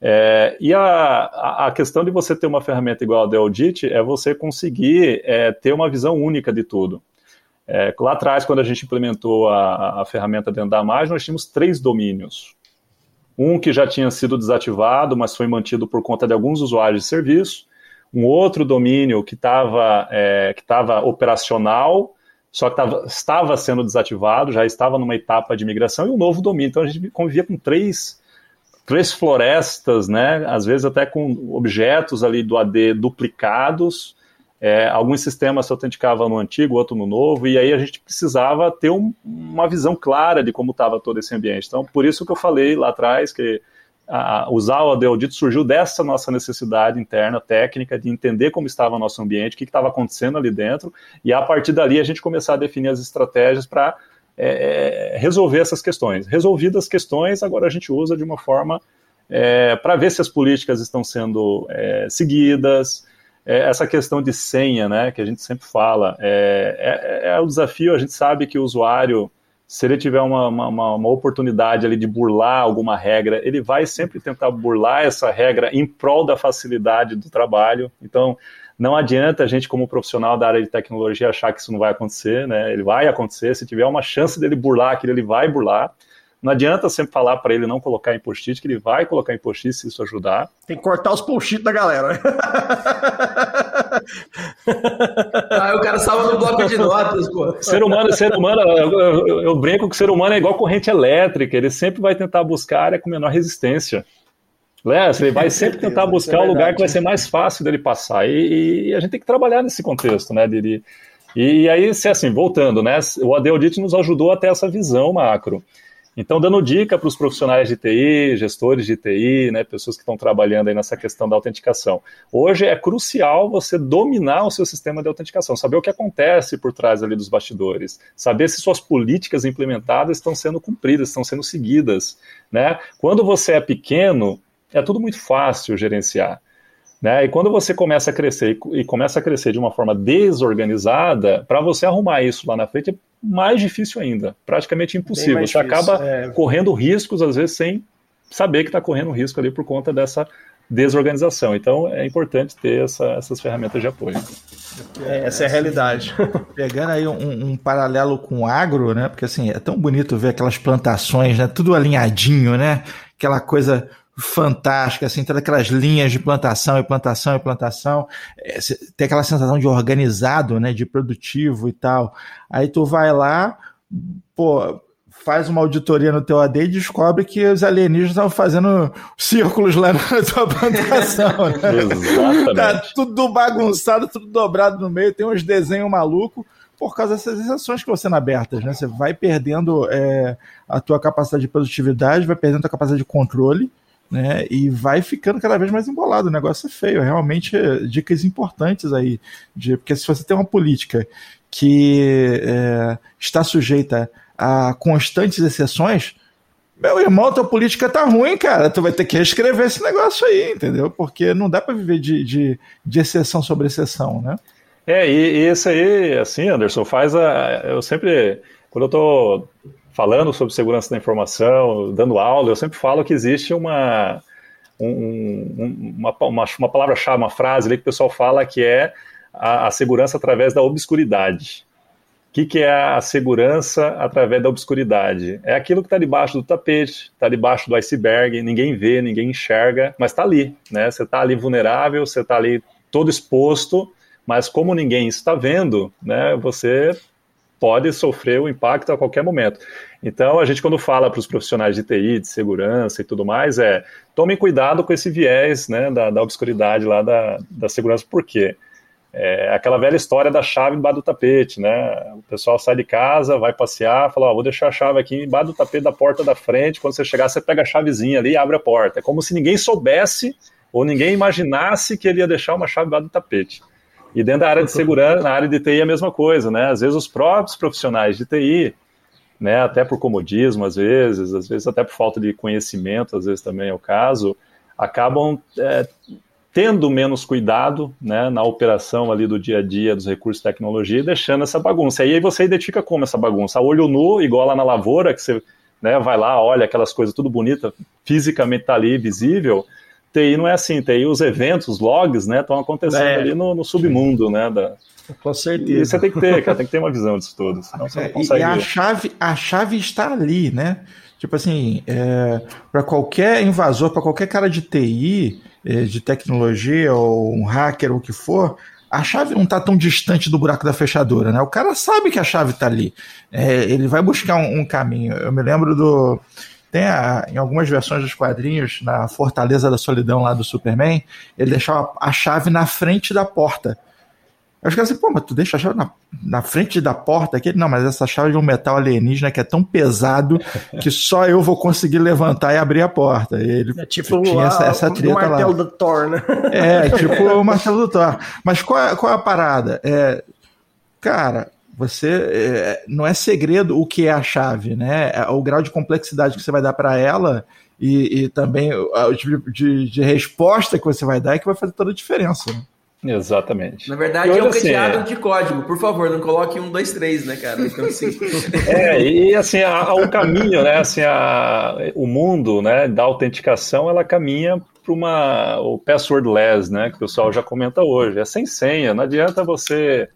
É, e a, a questão de você ter uma ferramenta igual a The Audit é você conseguir é, ter uma visão única de tudo. É, lá atrás, quando a gente implementou a, a ferramenta dentro da Amazon, nós tínhamos três domínios. Um que já tinha sido desativado, mas foi mantido por conta de alguns usuários de serviço. Um outro domínio que estava é, operacional, só que tava, estava sendo desativado, já estava numa etapa de migração, e um novo domínio. Então a gente convivia com três, três florestas, né? às vezes até com objetos ali do AD duplicados, é, alguns sistemas se autenticavam no antigo, outro no novo, e aí a gente precisava ter um, uma visão clara de como estava todo esse ambiente. Então, por isso que eu falei lá atrás que usar o AD Audit surgiu dessa nossa necessidade interna, técnica, de entender como estava o nosso ambiente, o que estava acontecendo ali dentro, e a partir dali a gente começar a definir as estratégias para é, é, resolver essas questões. Resolvidas as questões, agora a gente usa de uma forma é, para ver se as políticas estão sendo é, seguidas, é, essa questão de senha, né, que a gente sempre fala, é, é, é o desafio, a gente sabe que o usuário, se ele tiver uma, uma, uma, oportunidade ali de burlar alguma regra, ele vai sempre tentar burlar essa regra em prol da facilidade do trabalho. Então, não adianta a gente, como profissional da área de tecnologia, achar que isso não vai acontecer, né? Ele vai acontecer, se tiver uma chance dele burlar aquilo, ele vai burlar. Não adianta sempre falar para ele não colocar em post-it, que ele vai colocar em post-it se isso ajudar. Tem que cortar os post-it da galera. ah, o cara estava no bloco de notas, pô. Ser humano, ser humano, eu, eu, eu brinco que o ser humano é igual corrente elétrica, ele sempre vai tentar buscar a área com menor resistência. Né? Ele vai sempre tentar buscar é o lugar que vai ser mais fácil dele passar. E, e, a gente tem que trabalhar nesse contexto, né? De, de, e, aí, se assim, voltando, né? O AD Audit nos ajudou a ter essa visão macro. Então, dando dica para os profissionais de TI, gestores de TI, né, pessoas que estão trabalhando aí nessa questão da autenticação. Hoje é crucial você dominar o seu sistema de autenticação, saber o que acontece por trás ali dos bastidores, saber se suas políticas implementadas estão sendo cumpridas, estão sendo seguidas. Né? Quando você é pequeno, é tudo muito fácil gerenciar. Né? E quando você começa a crescer e começa a crescer de uma forma desorganizada, para você arrumar isso lá na frente mais difícil ainda, praticamente impossível. Você acaba é... correndo riscos, às vezes, sem saber que está correndo risco ali por conta dessa desorganização. Então é importante ter essa, essas ferramentas de apoio. É, essa é a realidade. Pegando aí um, um, paralelo com o agro, né? Porque assim, é tão bonito ver aquelas plantações, né? Tudo alinhadinho, né? Aquela coisa fantástica, assim, todas aquelas linhas de plantação e plantação e plantação, é, tem aquela sensação de organizado, né, de produtivo e tal. Aí tu vai lá, pô, faz uma auditoria no teu AD e descobre que os alienígenas estão fazendo círculos lá na tua plantação. Né? Exatamente. Tá tudo bagunçado, tudo dobrado no meio, tem uns desenhos malucos por causa dessas exceções que vão sendo abertas, né? Você vai perdendo é, a tua capacidade de produtividade, vai perdendo a tua capacidade de controle, né? E vai ficando cada vez mais embolado. O negócio é feio. Realmente, dicas importantes aí. De, porque se você tem uma política que é, está sujeita a constantes exceções, meu irmão, tua política tá ruim, cara. Tu vai ter que reescrever esse negócio aí, entendeu? Porque não dá para viver de, de, de, exceção sobre exceção, né? É, e, e isso aí, assim, Anderson, faz a. Eu sempre. Quando eu tô falando sobre segurança da informação, dando aula, eu sempre falo que existe uma, um, uma, uma, uma palavra-chave, uma frase ali que o pessoal fala que é a, a segurança através da obscuridade. O que, que, é a segurança através da obscuridade? É aquilo que está debaixo do tapete, está debaixo do iceberg, ninguém vê, ninguém enxerga, mas está ali, né? Você está ali vulnerável, você está ali todo exposto, mas como ninguém está vendo, né? Você pode sofrer o impacto a qualquer momento. Então, a gente, quando fala para os profissionais de TI, de segurança e tudo mais, é tomem cuidado com esse viés né, da, da obscuridade lá da, da segurança, por quê? É aquela velha história da chave embaixo do tapete, né? O pessoal sai de casa, vai passear, fala, ó, vou deixar a chave aqui embaixo do tapete da porta da frente, quando você chegar, você pega a chavezinha ali e abre a porta. É como se ninguém soubesse ou ninguém imaginasse que ele ia deixar uma chave embaixo do tapete. E dentro da área de segurança, na área de TI é a mesma coisa, né? Às vezes os próprios profissionais de TI, né, até por comodismo às vezes, às vezes até por falta de conhecimento, às vezes também é o caso, acabam é, tendo menos cuidado né, na operação ali do dia a dia dos recursos de tecnologia e deixando essa bagunça. E aí você identifica como essa bagunça. A olho nu, igual lá na lavoura, que você né, vai lá, olha aquelas coisas tudo bonita, fisicamente está ali visível, TI não é assim, TI os eventos, os logs, né, estão acontecendo é. ali no, no, submundo, né, da... Com certeza. E você tem que ter, cara, tem que ter uma visão disso tudo, senão você é, não consegue. E a chave, a chave está ali, né? Tipo assim, é, para qualquer invasor, para qualquer cara de TI, é, de tecnologia ou um hacker ou o que for, a chave não está tão distante do buraco da fechadura, né? O cara sabe que a chave está ali. É, ele vai buscar um, um, caminho. Eu me lembro do tem a, em algumas versões dos quadrinhos, na Fortaleza da Solidão lá do Superman, ele deixava a chave na frente da porta. Eu acho que assim, pô, mas tu deixa a chave na, na frente da porta aqui? Não, mas essa chave é um metal alienígena que é tão pesado que só eu vou conseguir levantar e abrir a porta. E ele é tipo tinha a, essa, essa treta o martelo lá. do Thor, né? É, tipo o martelo do Thor. Mas qual, é, qual é a parada? É, cara, você é, não é segredo o que é a chave, né? É o grau de complexidade que você vai dar para ela e, e, também o tipo de, de, resposta que você vai dar é que vai fazer toda a diferença. Né? Exatamente. Na verdade, é um assim, cadeado é... de código. Por favor, não coloque um, dois, três, né, cara? Então, assim... é, e assim, há um caminho, né? Assim, a, o mundo né, da autenticação, ela caminha para uma o passwordless, né? Que o pessoal já comenta hoje. É sem senha, não adianta você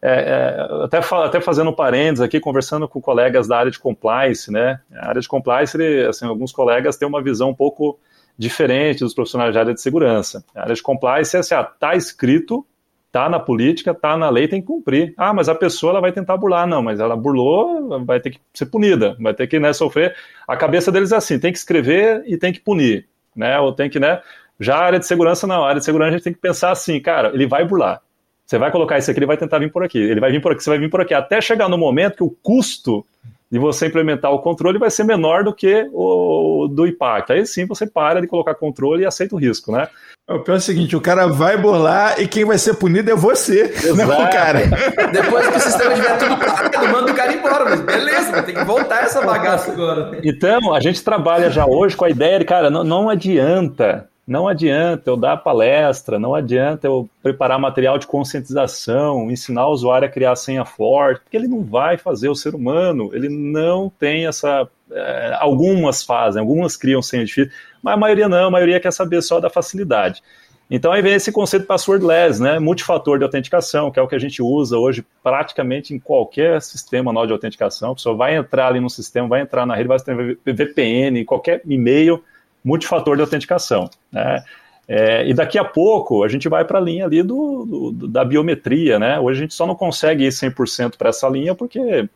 é, é, até, até fazendo parênteses aqui, conversando com colegas da área de compliance, né? A área de compliance, ele, assim, alguns colegas têm uma visão um pouco diferente dos profissionais da área de segurança. A área de compliance é assim, ah, tá escrito, tá na política, tá na lei, tem que cumprir. Ah, mas a pessoa ela vai tentar burlar, não, mas ela burlou, vai ter que ser punida, vai ter que né, sofrer. A cabeça deles é assim, tem que escrever e tem que punir, né? Ou tem que, né? Já a área de segurança não, a área de segurança a gente tem que pensar assim, cara, ele vai burlar. Você vai colocar isso aqui, ele vai tentar vir por aqui. Ele vai vir por aqui, você vai vir por aqui. Até chegar no momento que o custo de você implementar o controle vai ser menor do que o do impacto. Aí sim você para de colocar controle e aceita o risco, né? O pior é o seguinte, o cara vai bolar e quem vai ser punido é você, Exato. não o cara. Depois que o sistema estiver tudo parado, manda o cara embora, mas beleza, ter que voltar essa bagaça agora. Então, a gente trabalha já hoje com a ideia de, cara, não, não adianta não adianta eu dar palestra, não adianta eu preparar material de conscientização, ensinar o usuário a criar senha forte, porque ele não vai fazer o ser humano, ele não tem essa. É, algumas fazem, algumas criam senha difícil, mas a maioria não, a maioria quer saber só da facilidade. Então aí vem esse conceito passwordless, né? Multifator de autenticação, que é o que a gente usa hoje praticamente em qualquer sistema nó de autenticação. A pessoa vai entrar ali no sistema, vai entrar na rede, vai ter VPN, qualquer e-mail multifator de autenticação. Né? É, e daqui a pouco a gente vai para a linha ali do, do, da biometria, né? Hoje a gente só não consegue ir 100% para essa linha porque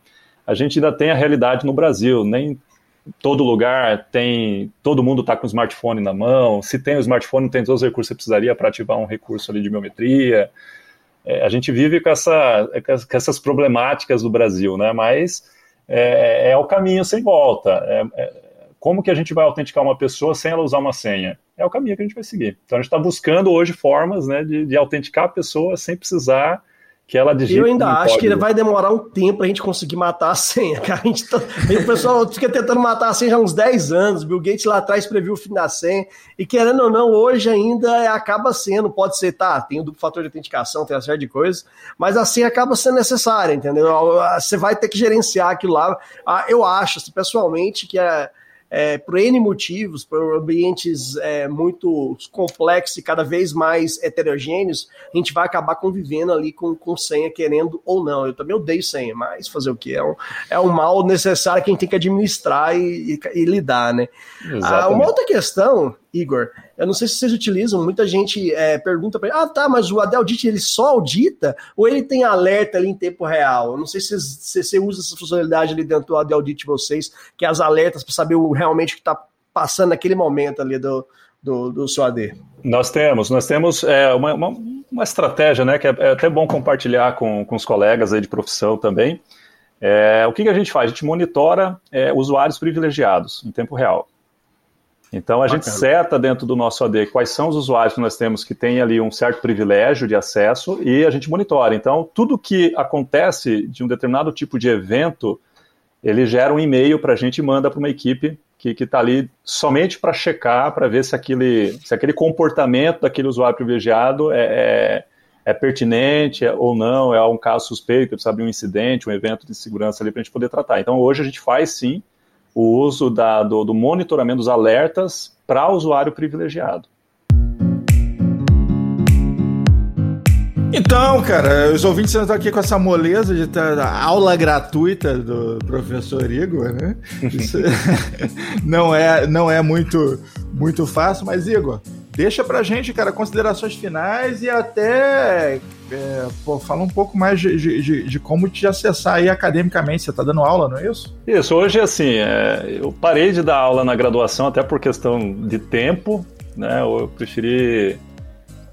a gente ainda tem a realidade no Brasil, nem todo lugar tem, todo mundo está com o smartphone na mão, se tem o smartphone, tem todos os recursos que precisaria para ativar um recurso ali de biometria. É, a gente vive com, essa, com essas problemáticas do Brasil, né? Mas é, é o caminho sem volta. É, é como que a gente vai autenticar uma pessoa sem ela usar uma senha? É o caminho que a gente vai seguir. Então a gente está buscando hoje formas né, de, de autenticar a pessoa sem precisar que ela digite. Eu ainda acho código. que vai demorar um tempo para a gente conseguir matar a senha, cara. A gente tá... o pessoal fica tentando matar a senha já há uns 10 anos. Bill Gates lá atrás previu o fim da senha. E querendo ou não, hoje ainda acaba sendo, pode ser, tá, tem o duplo fator de autenticação, tem uma série de coisas, mas a senha acaba sendo necessária, entendeu? Você vai ter que gerenciar aquilo lá. Ah, eu acho, assim, pessoalmente, que é é, por N motivos, por ambientes é, muito complexos e cada vez mais heterogêneos, a gente vai acabar convivendo ali com, com senha, querendo ou não. Eu também odeio senha, mas fazer o que? É um, é um mal necessário que a gente tem que administrar e, e, e lidar, né? Ah, uma outra questão Igor, eu não sei se vocês utilizam, muita gente é, pergunta para ele, ah tá, mas o Adeldit ele só audita ou ele tem alerta ali em tempo real? Eu não sei se, se você usa essa funcionalidade ali dentro do Adeldit de vocês, que é as alertas para saber o, realmente o que está passando naquele momento ali do, do, do seu AD. Nós temos, nós temos é, uma, uma, uma, estratégia, né, que é, é, até bom compartilhar com, com os colegas aí de profissão também. É, o que, que a gente faz? A gente monitora é, usuários privilegiados em tempo real. Então a Bacana. gente seta dentro do nosso AD quais são os usuários que nós temos que têm ali um certo privilégio de acesso e a gente monitora. Então tudo que acontece de um determinado tipo de evento, ele gera um e-mail para a gente e manda para uma equipe que está ali somente para checar, para ver se aquele, se aquele comportamento daquele usuário privilegiado é, é, é pertinente ou não, é um caso suspeito, precisa abrir um incidente, um evento de segurança ali para a gente poder tratar. Então hoje a gente faz sim o uso da, do, do monitoramento dos alertas para usuário privilegiado. Então, cara, os ouvintes estão aqui com essa moleza de ter aula gratuita do professor Igor, né? Isso não é, não é muito, muito fácil, mas Igor, deixa pra gente, cara, considerações finais e até é, pô, fala um pouco mais de, de, de, como te acessar aí academicamente. Você está dando aula, não é isso? Isso, hoje assim, é, eu parei de dar aula na graduação até por questão de tempo, né? Eu preferi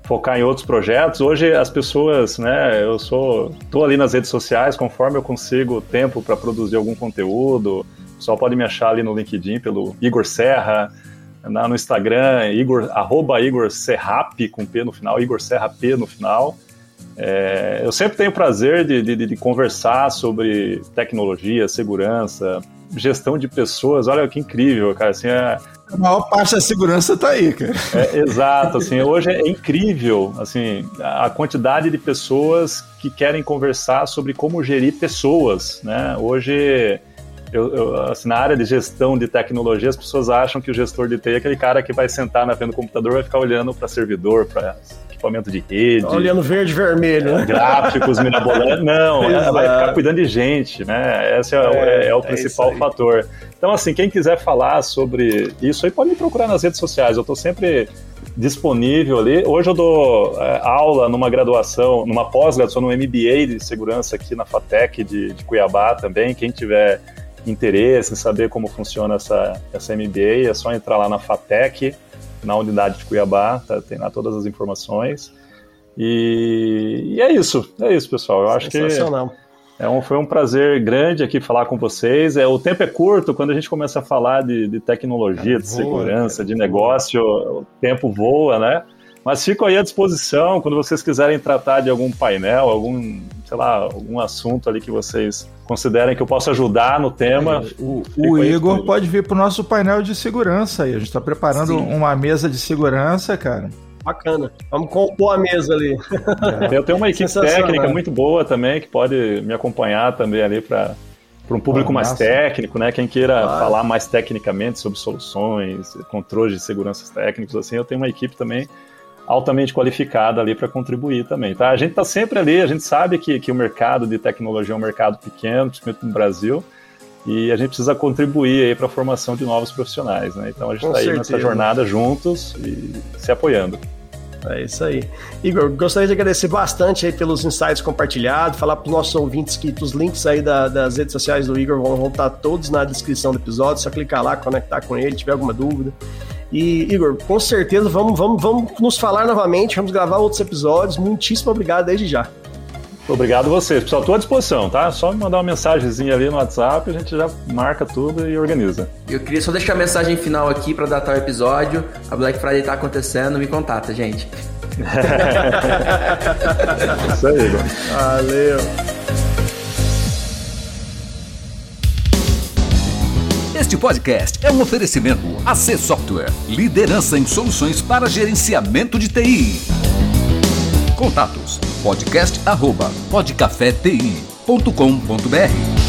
focar em outros projetos. Hoje as pessoas, né, eu sou, tô ali nas redes sociais, conforme eu consigo tempo para produzir algum conteúdo, pessoal pode me achar ali no LinkedIn pelo Igor Serra, no Instagram, Igor, arroba Igor Serrap, com P no final, Igor Serra P no final. É, eu sempre tenho prazer de, de, de, conversar sobre tecnologia, segurança, gestão de pessoas. Olha que incrível, cara. Assim, é, a maior parte da segurança está aí, cara. É, exato, assim, hoje é incrível, assim, a quantidade de pessoas que querem conversar sobre como gerir pessoas, né? Hoje, eu, eu, assim, na área de gestão de tecnologia, as pessoas acham que o gestor de TI é aquele cara que vai sentar na frente do computador e vai ficar olhando para servidor, para equipamento de rede. Olhando verde e vermelho, né? Gráficos mirabolantes. Não, ela vai ficar cuidando de gente, né? Esse é, é, é o é principal fator. Então, assim, quem quiser falar sobre isso aí pode me procurar nas redes sociais. Eu estou sempre disponível ali. Hoje eu dou é, aula numa graduação, numa pós-graduação, no MBA de segurança aqui na FATEC de, de Cuiabá também. Quem tiver interesse em saber como funciona essa, essa MBA, é só entrar lá na FATEC na unidade de Cuiabá, tá, tem lá todas as informações. E, e, é isso, é isso, pessoal. Eu acho que É um, foi um prazer grande aqui falar com vocês. É, o tempo é curto, quando a gente começa a falar de, de tecnologia, de voa, segurança, cara, de negócio, o tempo voa, né? Mas fico aí à disposição quando vocês quiserem tratar de algum painel, algum, sei lá, algum assunto ali que vocês considerem que eu possa ajudar no tema. É, o, o Igor pode vir para o nosso painel de segurança aí. A gente está preparando Sim. uma mesa de segurança, cara. Bacana. Vamos compor a mesa ali. É. Eu tenho uma equipe técnica muito boa também, que pode me acompanhar também ali para para um público ah, mais técnico, né? Quem queira claro. falar mais tecnicamente sobre soluções, controles de segurança técnicos, assim, eu tenho uma equipe também altamente qualificada ali para contribuir também, tá? A gente está sempre ali, a gente sabe que, que o mercado de tecnologia é um mercado pequeno, principalmente no Brasil, e a gente precisa contribuir aí para a formação de novos profissionais, né? Então a gente está aí nessa jornada juntos e se apoiando. É isso aí. Igor, gostaria de agradecer bastante aí pelos insights compartilhados, falar para os nossos ouvintes que os links aí da, das redes sociais do Igor vão, estar todos na descrição do episódio, só clicar lá, conectar com ele, tiver alguma dúvida. E, Igor, com certeza vamos, vamos, vamos nos falar novamente, vamos gravar outros episódios. Muitíssimo obrigado desde já. Obrigado a vocês. Pessoal, estou à disposição, tá? Só me mandar uma mensagenzinha ali no WhatsApp, a gente já marca tudo e organiza. Eu queria só deixar a mensagem final aqui para datar o episódio. A Black Friday está acontecendo, me contata, gente. Isso aí, Igor. Valeu. Este podcast é um oferecimento AC Software, liderança em soluções para gerenciamento de TI. Contatos podcast@podcafeti.com.br